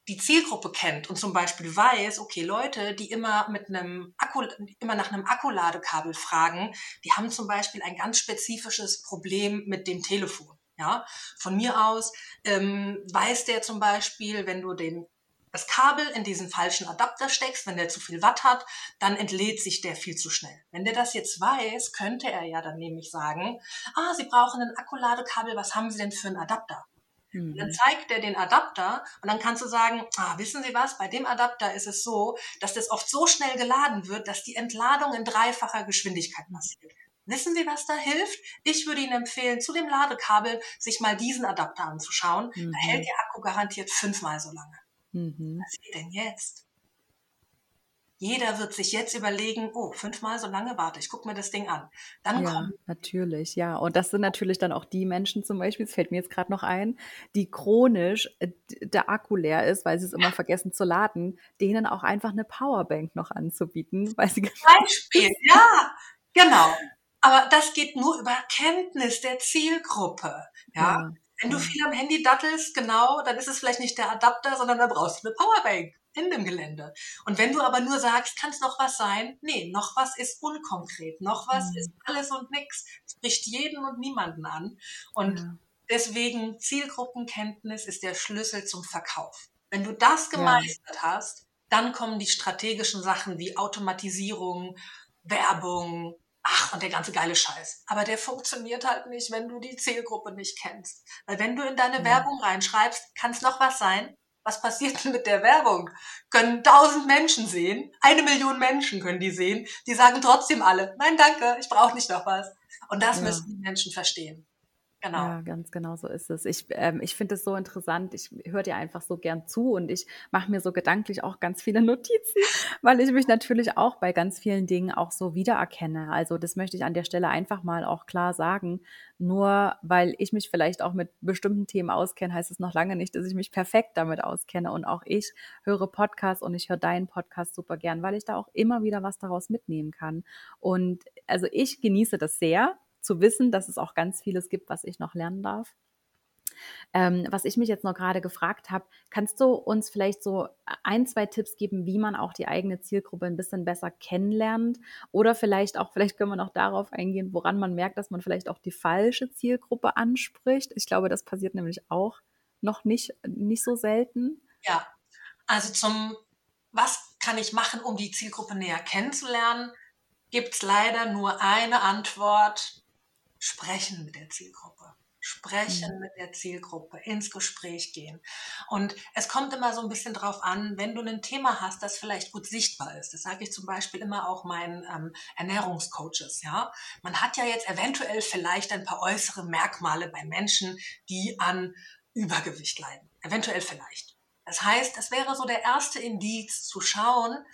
die Zielgruppe kennt und zum Beispiel weiß, okay, Leute, die immer mit einem Akku, immer nach einem Akkuladekabel fragen, die haben zum Beispiel ein ganz spezifisches Problem mit dem Telefon. Ja, von mir aus ähm, weiß der zum Beispiel, wenn du den das Kabel in diesen falschen Adapter steckst, wenn der zu viel Watt hat, dann entlädt sich der viel zu schnell. Wenn der das jetzt weiß, könnte er ja dann nämlich sagen, ah, Sie brauchen ein Akkuladekabel, was haben Sie denn für einen Adapter? Mhm. Dann zeigt er den Adapter und dann kannst du sagen, ah, wissen Sie was, bei dem Adapter ist es so, dass das oft so schnell geladen wird, dass die Entladung in dreifacher Geschwindigkeit passiert. Wissen Sie, was da hilft? Ich würde Ihnen empfehlen, zu dem Ladekabel sich mal diesen Adapter anzuschauen. Mhm. Da hält der Akku garantiert fünfmal so lange. Mhm. Was geht denn jetzt? Jeder wird sich jetzt überlegen, oh, fünfmal so lange warte, ich gucke mir das Ding an. Dann ja, kommt. Natürlich, ja. Und das sind natürlich dann auch die Menschen zum Beispiel, es fällt mir jetzt gerade noch ein, die chronisch äh, der Akku leer ist, weil sie es immer vergessen zu laden, denen auch einfach eine Powerbank noch anzubieten, weil sie Beispiel, ja, genau. Aber das geht nur über Kenntnis der Zielgruppe. Ja. ja. Wenn du viel am Handy dattelst, genau, dann ist es vielleicht nicht der Adapter, sondern dann brauchst du eine Powerbank in dem Gelände. Und wenn du aber nur sagst, kann es noch was sein? Nee, noch was ist unkonkret, noch was mhm. ist alles und nichts. Es bricht jeden und niemanden an. Und ja. deswegen Zielgruppenkenntnis ist der Schlüssel zum Verkauf. Wenn du das gemeistert ja. hast, dann kommen die strategischen Sachen wie Automatisierung, Werbung, ach, und der ganze geile Scheiß. Aber der funktioniert halt nicht, wenn du die Zielgruppe nicht kennst. Weil wenn du in deine ja. Werbung reinschreibst, kann es noch was sein, was passiert denn mit der Werbung? Können tausend Menschen sehen, eine Million Menschen können die sehen, die sagen trotzdem alle, nein, danke, ich brauche nicht noch was. Und das ja. müssen die Menschen verstehen. Genau. Ja, ganz genau so ist es. Ich, ähm, ich finde es so interessant. Ich höre dir einfach so gern zu und ich mache mir so gedanklich auch ganz viele Notizen, weil ich mich natürlich auch bei ganz vielen Dingen auch so wiedererkenne. Also das möchte ich an der Stelle einfach mal auch klar sagen. Nur weil ich mich vielleicht auch mit bestimmten Themen auskenne, heißt es noch lange nicht, dass ich mich perfekt damit auskenne. Und auch ich höre Podcasts und ich höre deinen Podcast super gern, weil ich da auch immer wieder was daraus mitnehmen kann. Und also ich genieße das sehr, zu wissen, dass es auch ganz vieles gibt, was ich noch lernen darf. Ähm, was ich mich jetzt noch gerade gefragt habe, kannst du uns vielleicht so ein, zwei Tipps geben, wie man auch die eigene Zielgruppe ein bisschen besser kennenlernt? Oder vielleicht auch, vielleicht können wir noch darauf eingehen, woran man merkt, dass man vielleicht auch die falsche Zielgruppe anspricht. Ich glaube, das passiert nämlich auch noch nicht, nicht so selten. Ja, also zum, was kann ich machen, um die Zielgruppe näher kennenzulernen, gibt es leider nur eine Antwort, sprechen mit der Zielgruppe. Sprechen mhm. mit der Zielgruppe, ins Gespräch gehen. Und es kommt immer so ein bisschen drauf an, wenn du ein Thema hast, das vielleicht gut sichtbar ist. Das sage ich zum Beispiel immer auch meinen ähm, Ernährungscoaches. Ja, man hat ja jetzt eventuell vielleicht ein paar äußere Merkmale bei Menschen, die an Übergewicht leiden. Eventuell vielleicht. Das heißt, es wäre so der erste Indiz zu schauen,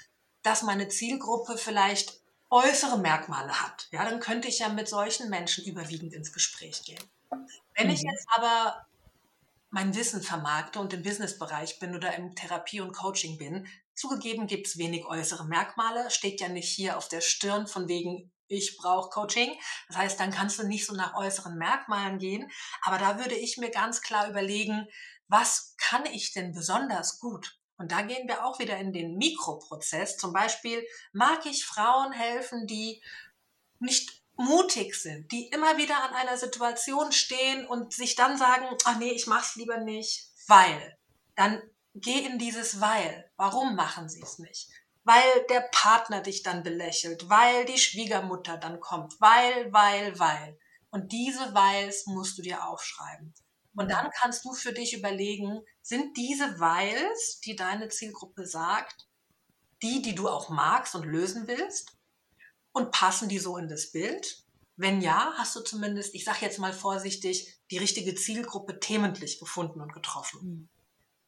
dass meine Zielgruppe vielleicht äußere Merkmale hat, ja, dann könnte ich ja mit solchen Menschen überwiegend ins Gespräch gehen. Wenn mhm. ich jetzt aber mein Wissen vermarkte und im Businessbereich bin oder im Therapie und Coaching bin, zugegeben gibt es wenig äußere Merkmale, steht ja nicht hier auf der Stirn von wegen, ich brauche Coaching. Das heißt, dann kannst du nicht so nach äußeren Merkmalen gehen. Aber da würde ich mir ganz klar überlegen, was kann ich denn besonders gut? Und da gehen wir auch wieder in den Mikroprozess. Zum Beispiel mag ich Frauen helfen, die nicht mutig sind, die immer wieder an einer Situation stehen und sich dann sagen, ach nee, ich mach's lieber nicht, weil. Dann geh in dieses weil. Warum machen sie es nicht? Weil der Partner dich dann belächelt, weil die Schwiegermutter dann kommt, weil, weil, weil. Und diese Weils musst du dir aufschreiben. Und dann kannst du für dich überlegen, sind diese Weils, die deine Zielgruppe sagt, die, die du auch magst und lösen willst? Und passen die so in das Bild? Wenn ja, hast du zumindest, ich sage jetzt mal vorsichtig, die richtige Zielgruppe thementlich gefunden und getroffen. Mhm.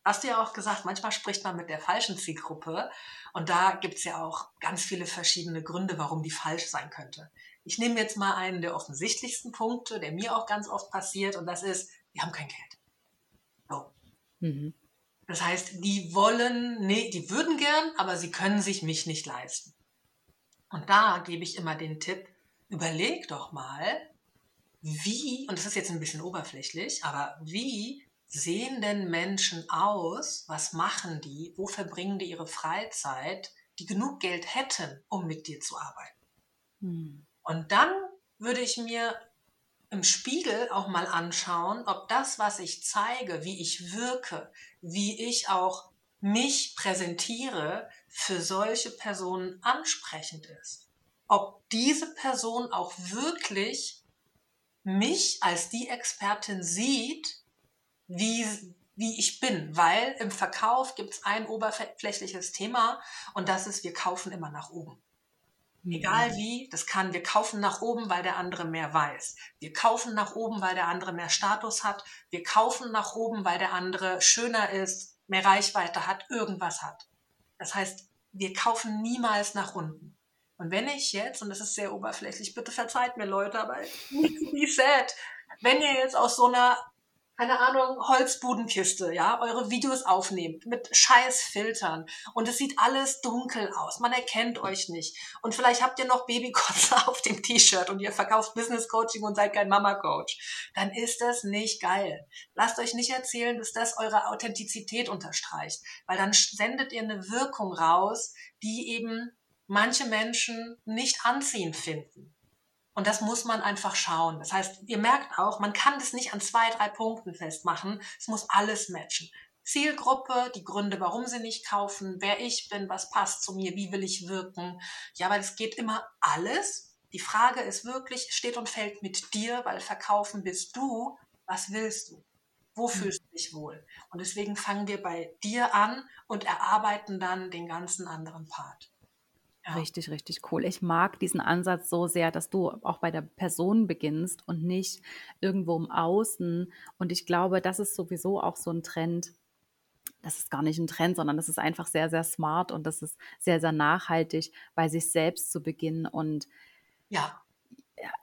Hast du ja auch gesagt, manchmal spricht man mit der falschen Zielgruppe und da gibt es ja auch ganz viele verschiedene Gründe, warum die falsch sein könnte. Ich nehme jetzt mal einen der offensichtlichsten Punkte, der mir auch ganz oft passiert und das ist, die haben kein Geld. So. Mhm. Das heißt, die wollen, nee, die würden gern, aber sie können sich mich nicht leisten. Und da gebe ich immer den Tipp, überleg doch mal, wie, und das ist jetzt ein bisschen oberflächlich, aber wie sehen denn Menschen aus? Was machen die? Wo verbringen die ihre Freizeit, die genug Geld hätten, um mit dir zu arbeiten? Hm. Und dann würde ich mir im Spiegel auch mal anschauen, ob das, was ich zeige, wie ich wirke, wie ich auch mich präsentiere, für solche Personen ansprechend ist. Ob diese Person auch wirklich mich als die Expertin sieht, wie, wie ich bin. Weil im Verkauf gibt es ein oberflächliches Thema und das ist, wir kaufen immer nach oben. Egal wie, das kann, wir kaufen nach oben, weil der andere mehr weiß. Wir kaufen nach oben, weil der andere mehr Status hat. Wir kaufen nach oben, weil der andere schöner ist, mehr Reichweite hat, irgendwas hat. Das heißt, wir kaufen niemals nach unten. Und wenn ich jetzt, und das ist sehr oberflächlich, bitte verzeiht mir Leute, aber wie sad, wenn ihr jetzt aus so einer keine Ahnung, Holzbudenkiste, ja, eure Videos aufnehmt mit scheiß Filtern und es sieht alles dunkel aus. Man erkennt euch nicht. Und vielleicht habt ihr noch Babykotze auf dem T-Shirt und ihr verkauft Business Coaching und seid kein Mama Coach. Dann ist das nicht geil. Lasst euch nicht erzählen, dass das eure Authentizität unterstreicht, weil dann sendet ihr eine Wirkung raus, die eben manche Menschen nicht anziehend finden. Und das muss man einfach schauen. Das heißt, ihr merkt auch, man kann das nicht an zwei, drei Punkten festmachen. Es muss alles matchen. Zielgruppe, die Gründe, warum sie nicht kaufen, wer ich bin, was passt zu mir, wie will ich wirken. Ja, weil es geht immer alles. Die Frage ist wirklich, steht und fällt mit dir, weil verkaufen bist du. Was willst du? Wo hm. fühlst du dich wohl? Und deswegen fangen wir bei dir an und erarbeiten dann den ganzen anderen Part. Ja. Richtig, richtig cool. Ich mag diesen Ansatz so sehr, dass du auch bei der Person beginnst und nicht irgendwo im Außen. Und ich glaube, das ist sowieso auch so ein Trend. Das ist gar nicht ein Trend, sondern das ist einfach sehr, sehr smart und das ist sehr, sehr nachhaltig, bei sich selbst zu beginnen und ja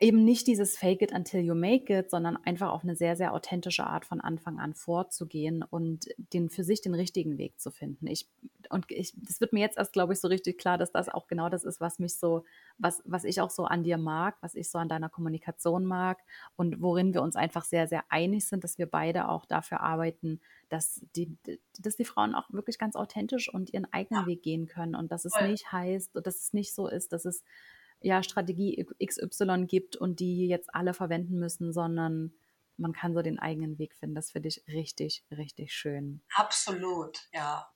eben nicht dieses Fake it until you make it, sondern einfach auf eine sehr, sehr authentische Art von Anfang an vorzugehen und den für sich den richtigen Weg zu finden. Ich, und ich, das wird mir jetzt erst, glaube ich, so richtig klar, dass das auch genau das ist, was mich so, was, was ich auch so an dir mag, was ich so an deiner Kommunikation mag und worin wir uns einfach sehr, sehr einig sind, dass wir beide auch dafür arbeiten, dass die, dass die Frauen auch wirklich ganz authentisch und ihren eigenen ja. Weg gehen können und dass es Voll. nicht heißt, dass es nicht so ist, dass es ja, Strategie XY gibt und die jetzt alle verwenden müssen, sondern man kann so den eigenen Weg finden. Das finde ich richtig, richtig schön. Absolut, ja.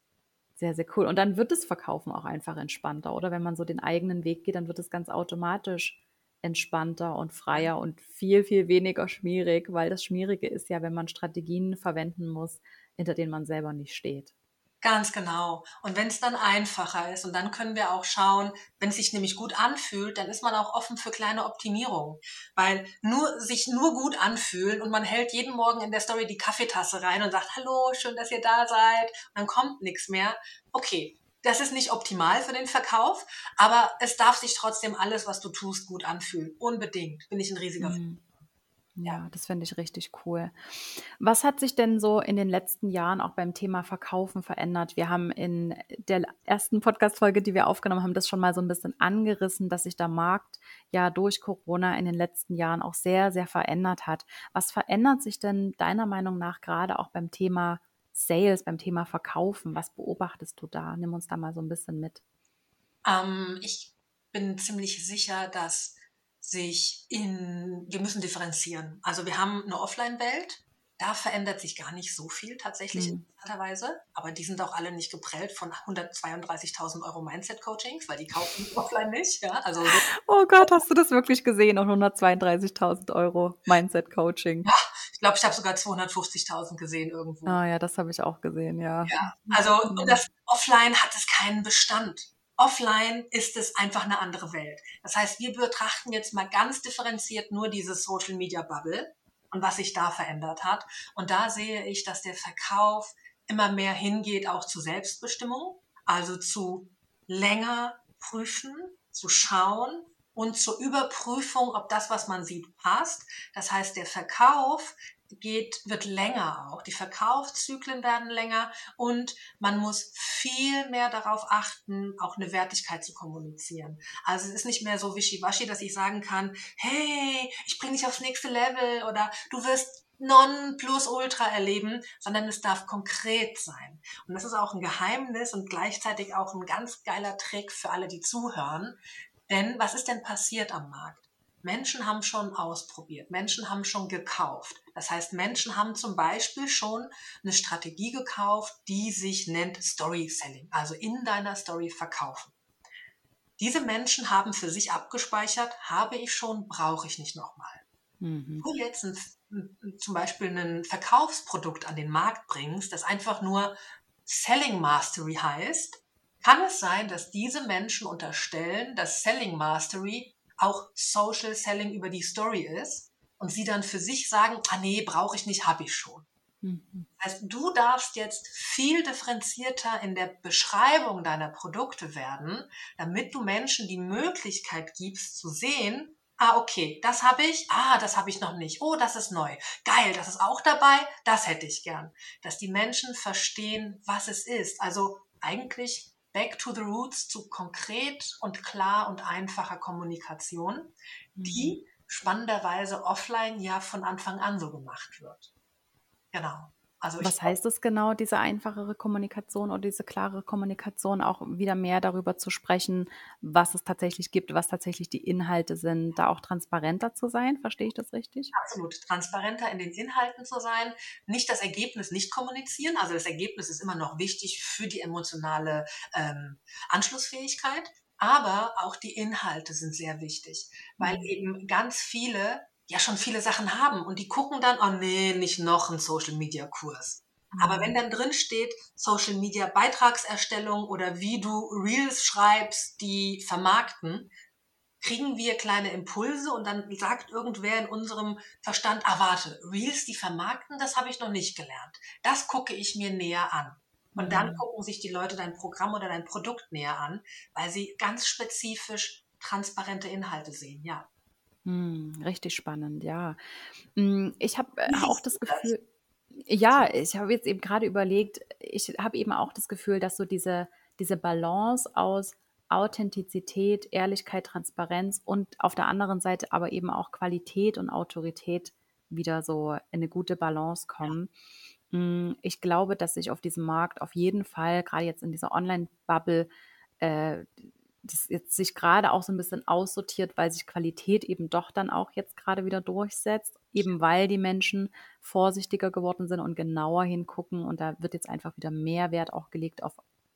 Sehr, sehr cool. Und dann wird das Verkaufen auch einfach entspannter, oder? Wenn man so den eigenen Weg geht, dann wird es ganz automatisch entspannter und freier und viel, viel weniger schmierig, weil das Schmierige ist ja, wenn man Strategien verwenden muss, hinter denen man selber nicht steht. Ganz genau. Und wenn es dann einfacher ist und dann können wir auch schauen, wenn es sich nämlich gut anfühlt, dann ist man auch offen für kleine Optimierungen. Weil nur sich nur gut anfühlen und man hält jeden Morgen in der Story die Kaffeetasse rein und sagt, hallo, schön, dass ihr da seid. Und dann kommt nichts mehr. Okay, das ist nicht optimal für den Verkauf, aber es darf sich trotzdem alles, was du tust, gut anfühlen. Unbedingt. Bin ich ein riesiger mhm. Ja, das finde ich richtig cool. Was hat sich denn so in den letzten Jahren auch beim Thema Verkaufen verändert? Wir haben in der ersten Podcast-Folge, die wir aufgenommen haben, das schon mal so ein bisschen angerissen, dass sich der Markt ja durch Corona in den letzten Jahren auch sehr, sehr verändert hat. Was verändert sich denn deiner Meinung nach gerade auch beim Thema Sales, beim Thema Verkaufen? Was beobachtest du da? Nimm uns da mal so ein bisschen mit. Ähm, ich bin ziemlich sicher, dass sich in, wir müssen differenzieren. Also wir haben eine Offline-Welt, da verändert sich gar nicht so viel tatsächlich mhm. interessanterweise, aber die sind auch alle nicht geprellt von 132.000 Euro Mindset-Coachings, weil die kaufen offline nicht. Ja? Also, oh Gott, hast du das wirklich gesehen? Und 132.000 Euro Mindset-Coaching. Ja, ich glaube, ich habe sogar 250.000 gesehen irgendwo. Ah ja, das habe ich auch gesehen, ja. ja also mhm. das Offline hat es keinen Bestand. Offline ist es einfach eine andere Welt. Das heißt, wir betrachten jetzt mal ganz differenziert nur diese Social Media Bubble und was sich da verändert hat. Und da sehe ich, dass der Verkauf immer mehr hingeht auch zu Selbstbestimmung, also zu länger prüfen, zu schauen und zur Überprüfung, ob das, was man sieht, passt. Das heißt, der Verkauf geht, wird länger auch. Die Verkaufszyklen werden länger und man muss viel mehr darauf achten, auch eine Wertigkeit zu kommunizieren. Also es ist nicht mehr so wischiwaschi, dass ich sagen kann, hey, ich bringe dich aufs nächste Level oder du wirst non plus ultra erleben, sondern es darf konkret sein. Und das ist auch ein Geheimnis und gleichzeitig auch ein ganz geiler Trick für alle, die zuhören. Denn was ist denn passiert am Markt? Menschen haben schon ausprobiert, Menschen haben schon gekauft. Das heißt, Menschen haben zum Beispiel schon eine Strategie gekauft, die sich nennt Story Selling, also in deiner Story verkaufen. Diese Menschen haben für sich abgespeichert, habe ich schon, brauche ich nicht nochmal. Mhm. Du jetzt ein, zum Beispiel ein Verkaufsprodukt an den Markt bringst, das einfach nur Selling Mastery heißt, kann es sein, dass diese Menschen unterstellen, dass Selling Mastery auch Social Selling über die Story ist und sie dann für sich sagen, ah nee, brauche ich nicht, habe ich schon. Mhm. Also du darfst jetzt viel differenzierter in der Beschreibung deiner Produkte werden, damit du Menschen die Möglichkeit gibst zu sehen, ah okay, das habe ich, ah, das habe ich noch nicht, oh, das ist neu, geil, das ist auch dabei, das hätte ich gern. Dass die Menschen verstehen, was es ist. Also eigentlich back to the roots zu konkret und klar und einfacher Kommunikation, die mhm. Spannenderweise offline ja von Anfang an so gemacht wird. Genau. Also Was heißt es genau, diese einfachere Kommunikation oder diese klare Kommunikation, auch wieder mehr darüber zu sprechen, was es tatsächlich gibt, was tatsächlich die Inhalte sind, da auch transparenter zu sein? Verstehe ich das richtig? Absolut, transparenter in den Inhalten zu sein, nicht das Ergebnis nicht kommunizieren. Also das Ergebnis ist immer noch wichtig für die emotionale ähm, Anschlussfähigkeit. Aber auch die Inhalte sind sehr wichtig, weil mhm. eben ganz viele ja schon viele Sachen haben und die gucken dann, oh nee, nicht noch ein Social Media Kurs. Mhm. Aber wenn dann drin steht Social Media Beitragserstellung oder wie du Reels schreibst, die vermarkten, kriegen wir kleine Impulse und dann sagt irgendwer in unserem Verstand, ah warte, Reels, die vermarkten, das habe ich noch nicht gelernt. Das gucke ich mir näher an. Und dann mhm. gucken sich die Leute dein Programm oder dein Produkt näher an, weil sie ganz spezifisch transparente Inhalte sehen, ja. Hm, richtig spannend, ja. Hm, ich habe äh, auch das Gefühl ja, ich habe jetzt eben gerade überlegt, ich habe eben auch das Gefühl, dass so diese diese Balance aus Authentizität, Ehrlichkeit, Transparenz und auf der anderen Seite aber eben auch Qualität und Autorität wieder so in eine gute Balance kommen. Hm, ich glaube, dass sich auf diesem Markt auf jeden Fall, gerade jetzt in dieser Online-Bubble, äh das jetzt sich gerade auch so ein bisschen aussortiert, weil sich Qualität eben doch dann auch jetzt gerade wieder durchsetzt, eben weil die Menschen vorsichtiger geworden sind und genauer hingucken und da wird jetzt einfach wieder mehr Wert auch gelegt auf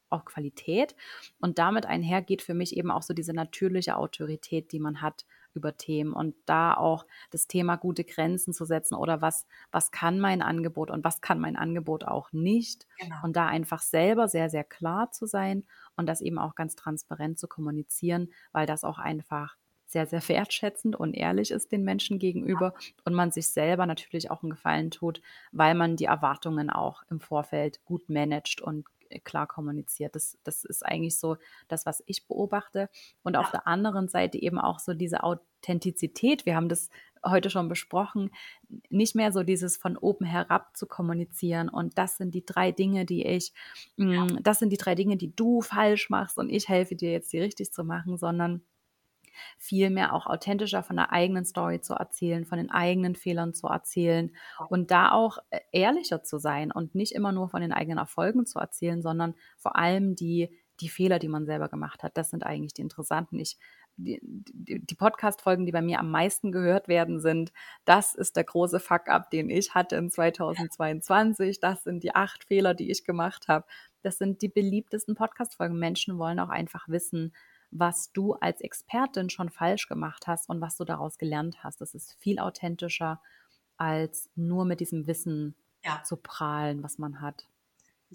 auf Qualität. Und damit einher geht für mich eben auch so diese natürliche Autorität, die man hat über Themen und da auch das Thema gute Grenzen zu setzen oder was, was kann mein Angebot und was kann mein Angebot auch nicht genau. und da einfach selber sehr, sehr klar zu sein und das eben auch ganz transparent zu kommunizieren, weil das auch einfach sehr, sehr wertschätzend und ehrlich ist den Menschen gegenüber und man sich selber natürlich auch einen Gefallen tut, weil man die Erwartungen auch im Vorfeld gut managt und klar kommuniziert. Das, das ist eigentlich so das, was ich beobachte. Und ja. auf der anderen Seite eben auch so diese Authentizität. Wir haben das heute schon besprochen, nicht mehr so dieses von oben herab zu kommunizieren. Und das sind die drei Dinge, die ich, ja. Mm, das sind die drei Dinge, die du falsch machst und ich helfe dir jetzt, die richtig zu machen, sondern vielmehr auch authentischer von der eigenen Story zu erzählen, von den eigenen Fehlern zu erzählen und da auch äh, ehrlicher zu sein und nicht immer nur von den eigenen Erfolgen zu erzählen, sondern vor allem die, die Fehler, die man selber gemacht hat. Das sind eigentlich die interessanten. Ich die, die, die Podcast-Folgen, die bei mir am meisten gehört werden, sind, das ist der große Fuck-up, den ich hatte in 2022. Das sind die acht Fehler, die ich gemacht habe. Das sind die beliebtesten Podcast-Folgen. Menschen wollen auch einfach wissen, was du als Expertin schon falsch gemacht hast und was du daraus gelernt hast. Das ist viel authentischer, als nur mit diesem Wissen ja. zu prahlen, was man hat.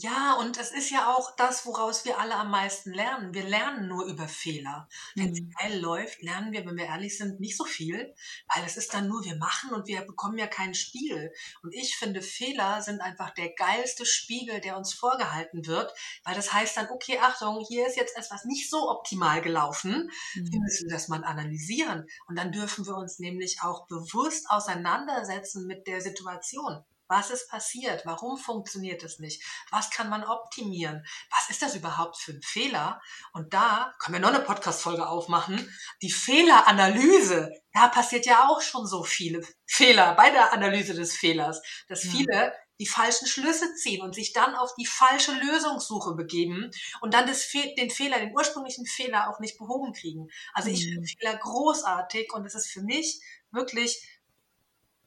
Ja, und es ist ja auch das, woraus wir alle am meisten lernen. Wir lernen nur über Fehler. Wenn es Mhm. geil läuft, lernen wir, wenn wir ehrlich sind, nicht so viel, weil es ist dann nur, wir machen und wir bekommen ja kein Spiel. Und ich finde, Fehler sind einfach der geilste Spiegel, der uns vorgehalten wird, weil das heißt dann, okay, Achtung, hier ist jetzt etwas nicht so optimal gelaufen. Wir Mhm. müssen das mal analysieren. Und dann dürfen wir uns nämlich auch bewusst auseinandersetzen mit der Situation. Was ist passiert? Warum funktioniert es nicht? Was kann man optimieren? Was ist das überhaupt für ein Fehler? Und da können wir noch eine Podcast-Folge aufmachen. Die Fehleranalyse. Da passiert ja auch schon so viele Fehler bei der Analyse des Fehlers, dass viele die falschen Schlüsse ziehen und sich dann auf die falsche Lösungssuche begeben und dann Fe den Fehler, den ursprünglichen Fehler auch nicht behoben kriegen. Also ich finde Mhm. Fehler großartig und es ist für mich wirklich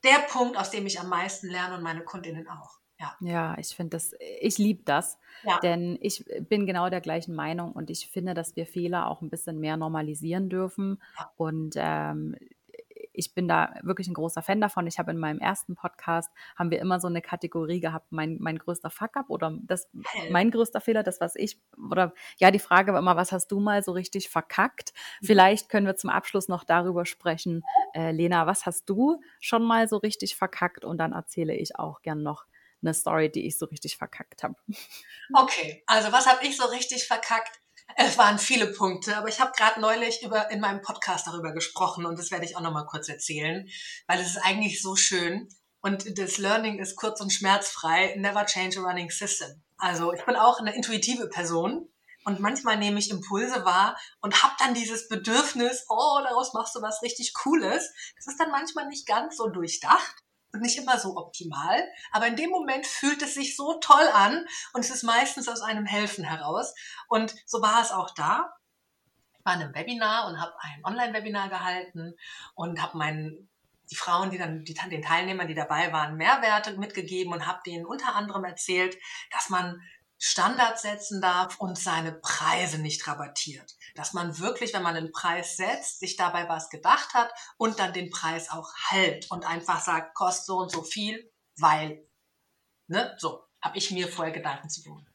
der Punkt, aus dem ich am meisten lerne und meine Kundinnen auch. Ja. Ja, ich finde das, ich liebe das, Ja. denn ich bin genau der gleichen Meinung und ich finde, dass wir Fehler auch ein bisschen mehr normalisieren dürfen. Ja. Und ähm, ich bin da wirklich ein großer Fan davon. Ich habe in meinem ersten Podcast, haben wir immer so eine Kategorie gehabt, mein, mein größter Fuck-up oder das, mein größter Fehler, das, was ich, oder ja, die Frage war immer, was hast du mal so richtig verkackt? Mhm. Vielleicht können wir zum Abschluss noch darüber sprechen, äh, Lena, was hast du schon mal so richtig verkackt? Und dann erzähle ich auch gern noch eine Story, die ich so richtig verkackt habe. Okay, also was habe ich so richtig verkackt? Es waren viele Punkte, aber ich habe gerade neulich über in meinem Podcast darüber gesprochen und das werde ich auch noch mal kurz erzählen, weil es ist eigentlich so schön und das Learning ist kurz und schmerzfrei. Never change a running system. Also ich bin auch eine intuitive Person und manchmal nehme ich Impulse wahr und habe dann dieses Bedürfnis, oh, daraus machst du was richtig Cooles. Das ist dann manchmal nicht ganz so durchdacht nicht immer so optimal, aber in dem Moment fühlt es sich so toll an und es ist meistens aus einem Helfen heraus. Und so war es auch da. Ich war in einem Webinar und habe ein Online-Webinar gehalten und habe meinen die Frauen, die dann die, den Teilnehmern, die dabei waren, Mehrwerte mitgegeben und habe denen unter anderem erzählt, dass man Standards setzen darf und seine Preise nicht rabattiert. Dass man wirklich, wenn man einen Preis setzt, sich dabei was gedacht hat und dann den Preis auch hält und einfach sagt, kostet so und so viel, weil, ne, so, habe ich mir vorher Gedanken zu tun.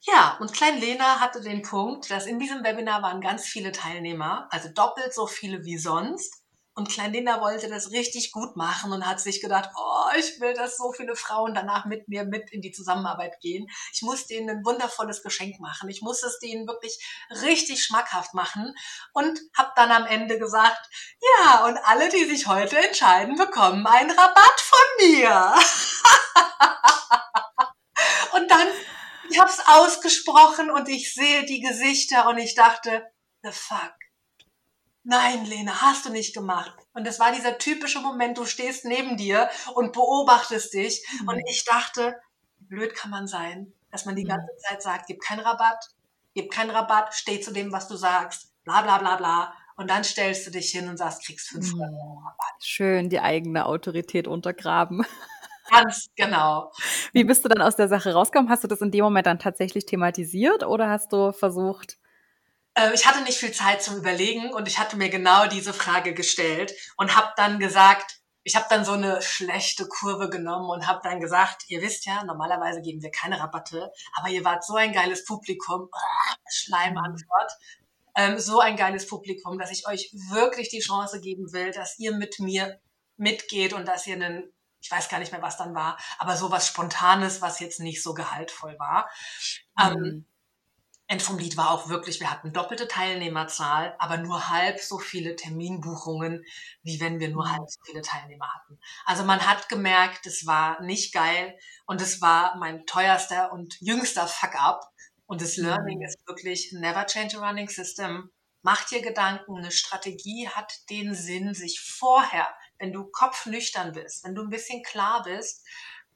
Ja, und Klein Lena hatte den Punkt, dass in diesem Webinar waren ganz viele Teilnehmer, also doppelt so viele wie sonst. Und Klein Lena wollte das richtig gut machen und hat sich gedacht, oh, ich will, dass so viele Frauen danach mit mir mit in die Zusammenarbeit gehen. Ich muss denen ein wundervolles Geschenk machen. Ich muss es denen wirklich richtig schmackhaft machen. Und habe dann am Ende gesagt, ja, und alle, die sich heute entscheiden, bekommen einen Rabatt von mir. und dann, ich habe es ausgesprochen und ich sehe die Gesichter und ich dachte, the fuck. Nein, Lena, hast du nicht gemacht. Und es war dieser typische Moment, du stehst neben dir und beobachtest dich. Mhm. Und ich dachte, blöd kann man sein, dass man die Mhm. ganze Zeit sagt, gib keinen Rabatt, gib keinen Rabatt, steh zu dem, was du sagst, bla bla bla bla. Und dann stellst du dich hin und sagst, kriegst 500 Euro Mhm. Rabatt. Schön die eigene Autorität untergraben. Ganz genau. Wie bist du dann aus der Sache rausgekommen? Hast du das in dem Moment dann tatsächlich thematisiert oder hast du versucht, Ich hatte nicht viel Zeit zum Überlegen und ich hatte mir genau diese Frage gestellt und habe dann gesagt, ich habe dann so eine schlechte Kurve genommen und habe dann gesagt, ihr wisst ja, normalerweise geben wir keine Rabatte, aber ihr wart so ein geiles Publikum, Schleimantwort, ähm, so ein geiles Publikum, dass ich euch wirklich die Chance geben will, dass ihr mit mir mitgeht und dass ihr einen, ich weiß gar nicht mehr, was dann war, aber sowas Spontanes, was jetzt nicht so gehaltvoll war. Ähm, hm, End vom Lied war auch wirklich, wir hatten doppelte Teilnehmerzahl, aber nur halb so viele Terminbuchungen, wie wenn wir nur Mhm. halb so viele Teilnehmer hatten. Also man hat gemerkt, es war nicht geil und es war mein teuerster und jüngster Fuck-up. Und das Learning Mhm. ist wirklich never change a running system. Mach dir Gedanken, eine Strategie hat den Sinn, sich vorher, wenn du kopfnüchtern bist, wenn du ein bisschen klar bist,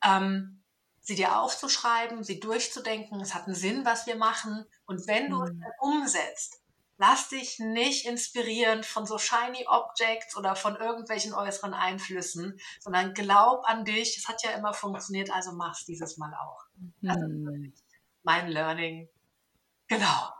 ähm, sie dir aufzuschreiben, sie durchzudenken. Es hat einen Sinn, was wir machen. Und wenn du es Mhm. dann umsetzt, lass dich nicht inspirieren von so shiny Objects oder von irgendwelchen äußeren Einflüssen, sondern glaub an dich. Es hat ja immer funktioniert, also mach's dieses Mal auch. Also hm. mein Learning. Genau.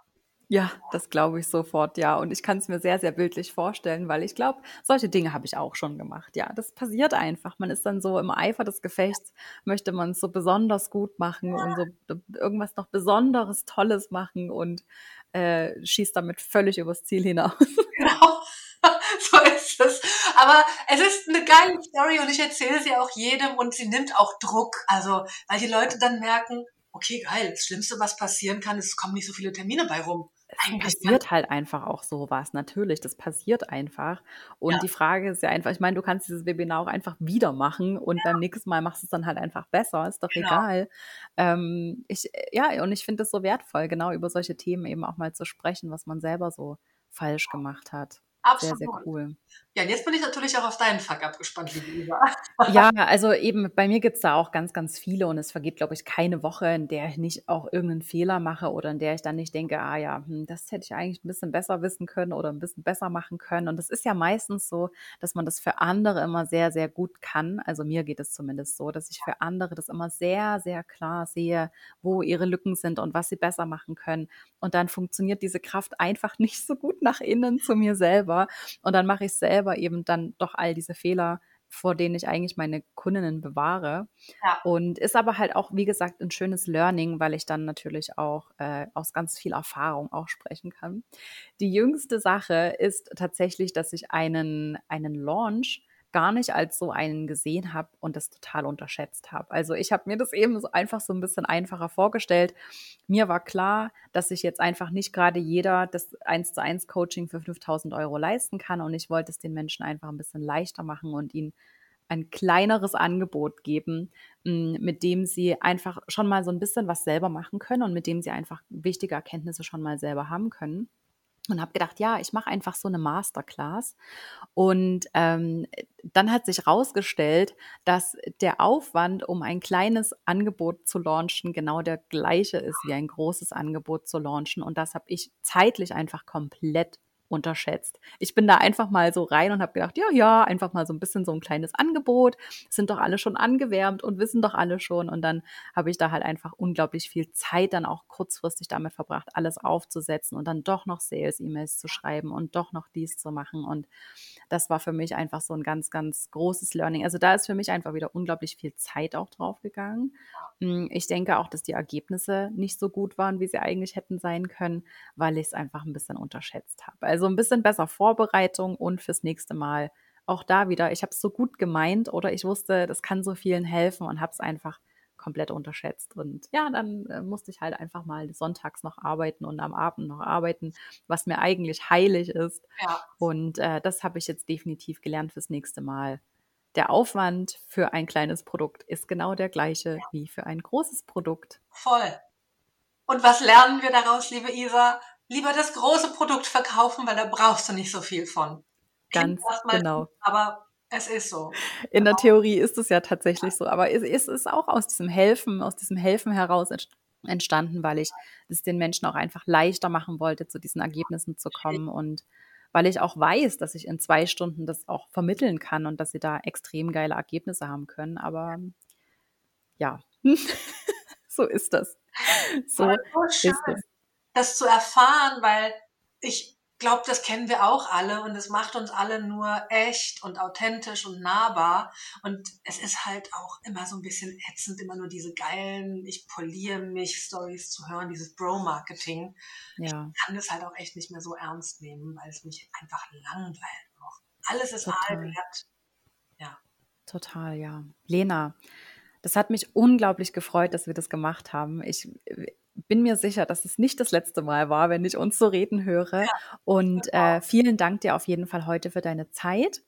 Ja, das glaube ich sofort, ja. Und ich kann es mir sehr, sehr bildlich vorstellen, weil ich glaube, solche Dinge habe ich auch schon gemacht. Ja, das passiert einfach. Man ist dann so im Eifer des Gefechts, möchte man es so besonders gut machen und so irgendwas noch Besonderes, Tolles machen und äh, schießt damit völlig übers Ziel hinaus. Genau, so ist es. Aber es ist eine geile Story und ich erzähle sie auch jedem und sie nimmt auch Druck. Also, weil die Leute dann merken, okay, geil, das Schlimmste, was passieren kann, ist, es kommen nicht so viele Termine bei rum es passiert halt einfach auch sowas, natürlich, das passiert einfach. Und ja. die Frage ist ja einfach, ich meine, du kannst dieses Webinar auch einfach wieder machen und ja. beim nächsten Mal machst du es dann halt einfach besser, ist doch genau. egal. Ähm, ich, ja, und ich finde es so wertvoll, genau über solche Themen eben auch mal zu sprechen, was man selber so falsch gemacht hat. Absolut. Sehr, sehr cool. Ja, und jetzt bin ich natürlich auch auf deinen Fuck-up gespannt, liebe Eva. ja, also eben, bei mir gibt es da auch ganz, ganz viele und es vergeht, glaube ich, keine Woche, in der ich nicht auch irgendeinen Fehler mache oder in der ich dann nicht denke, ah ja, hm, das hätte ich eigentlich ein bisschen besser wissen können oder ein bisschen besser machen können. Und es ist ja meistens so, dass man das für andere immer sehr, sehr gut kann. Also mir geht es zumindest so, dass ich für andere das immer sehr, sehr klar sehe, wo ihre Lücken sind und was sie besser machen können. Und dann funktioniert diese Kraft einfach nicht so gut nach innen zu mir selber selber. Und dann mache ich selber eben dann doch all diese Fehler, vor denen ich eigentlich meine Kundinnen bewahre. Ja. Und ist aber halt auch, wie gesagt, ein schönes Learning, weil ich dann natürlich auch äh, aus ganz viel Erfahrung auch sprechen kann. Die jüngste Sache ist tatsächlich, dass ich einen, einen Launch gar nicht als so einen gesehen habe und das total unterschätzt habe. Also ich habe mir das eben so einfach so ein bisschen einfacher vorgestellt. Mir war klar, dass sich jetzt einfach nicht gerade jeder das 1 zu 1 Coaching für 5000 Euro leisten kann und ich wollte es den Menschen einfach ein bisschen leichter machen und ihnen ein kleineres Angebot geben, hm, mit dem sie einfach schon mal so ein bisschen was selber machen können und mit dem sie einfach wichtige Erkenntnisse schon mal selber haben können und habe gedacht, ja, ich mache einfach so eine Masterclass. Und ähm, dann hat sich herausgestellt, dass der Aufwand, um ein kleines Angebot zu launchen, genau der gleiche ist wie ein großes Angebot zu launchen. Und das habe ich zeitlich einfach komplett unterschätzt. Ich bin da einfach mal so rein und habe gedacht, ja, ja, einfach mal so ein bisschen so ein kleines Angebot. Sind doch alle schon angewärmt und wissen doch alle schon. Und dann habe ich da halt einfach unglaublich viel Zeit dann auch kurzfristig damit verbracht, alles aufzusetzen und dann doch noch Sales-E-Mails zu schreiben und doch noch dies zu machen. Und das war für mich einfach so ein ganz, ganz großes Learning. Also da ist für mich einfach wieder unglaublich viel Zeit auch drauf gegangen. Hm, ich denke auch, dass die Ergebnisse nicht so gut waren, wie sie eigentlich hätten sein können, weil ich es einfach ein bisschen unterschätzt habe. Ein bisschen besser Vorbereitung und fürs nächste Mal auch da wieder, ich habe es so gut gemeint oder ich wusste, das kann so vielen helfen und habe es einfach komplett unterschätzt. Und ja, dann äh, musste ich halt einfach mal sonntags noch arbeiten und am Abend noch arbeiten, was mir eigentlich heilig ist. Ja. Und äh, das habe ich jetzt definitiv gelernt fürs nächste Mal. Der Aufwand für ein kleines Produkt ist genau der gleiche ja. wie für ein großes Produkt. Voll. Und was lernen wir daraus, liebe Isa? Lieber das große Produkt verkaufen, weil da brauchst du nicht so viel von. Ganz genau. aber es ist so. In der genau. Theorie ist es ja tatsächlich so, aber es ist auch aus diesem Helfen, aus diesem Helfen heraus entstanden, weil ich es den Menschen auch einfach leichter machen wollte, zu diesen Ergebnissen zu kommen und weil ich auch weiß, dass ich in zwei Stunden das auch vermitteln kann und dass sie da extrem geile Ergebnisse haben können. Aber ja, so ist das. So, so ist es. Das zu erfahren, weil ich glaube, das kennen wir auch alle und es macht uns alle nur echt und authentisch und nahbar. Und es ist halt auch immer so ein bisschen ätzend, immer nur diese geilen, ich poliere mich Stories zu hören, dieses Bro-Marketing. Ja. Ich kann das halt auch echt nicht mehr so ernst nehmen, weil es mich einfach langweilt noch. Alles ist wert. Ja. Total, ja. Lena, das hat mich unglaublich gefreut, dass wir das gemacht haben. Ich bin mir sicher, dass es nicht das letzte Mal war, wenn ich uns so reden höre. Ja, und äh, vielen Dank dir auf jeden Fall heute für deine Zeit.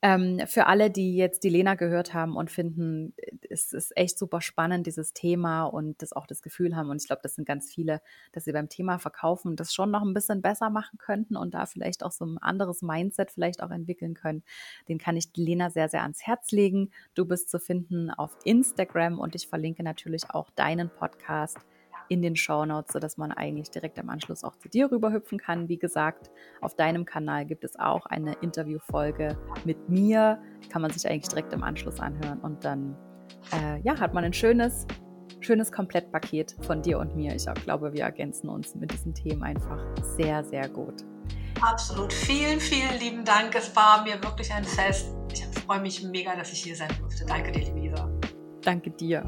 Ähm, für alle, die jetzt die Lena gehört haben und finden, es ist echt super spannend, dieses Thema und das auch das Gefühl haben, und ich glaube, das sind ganz viele, dass sie beim Thema Verkaufen das schon noch ein bisschen besser machen könnten und da vielleicht auch so ein anderes Mindset vielleicht auch entwickeln können, den kann ich Lena sehr, sehr ans Herz legen. Du bist zu finden auf Instagram und ich verlinke natürlich auch deinen Podcast in den Shownotes, sodass man eigentlich direkt im Anschluss auch zu dir rüberhüpfen kann. Wie gesagt, auf deinem Kanal gibt es auch eine Interviewfolge mit mir. Kann man sich eigentlich direkt im Anschluss anhören und dann äh, ja, hat man ein schönes, schönes Komplettpaket von dir und mir. Ich glaube, wir ergänzen uns mit diesen Themen einfach sehr, sehr gut. Absolut. Vielen, vielen lieben Dank. Es war mir wirklich ein Fest. Ich freue mich mega, dass ich hier sein durfte. Danke dir, liebe Isa. Danke dir.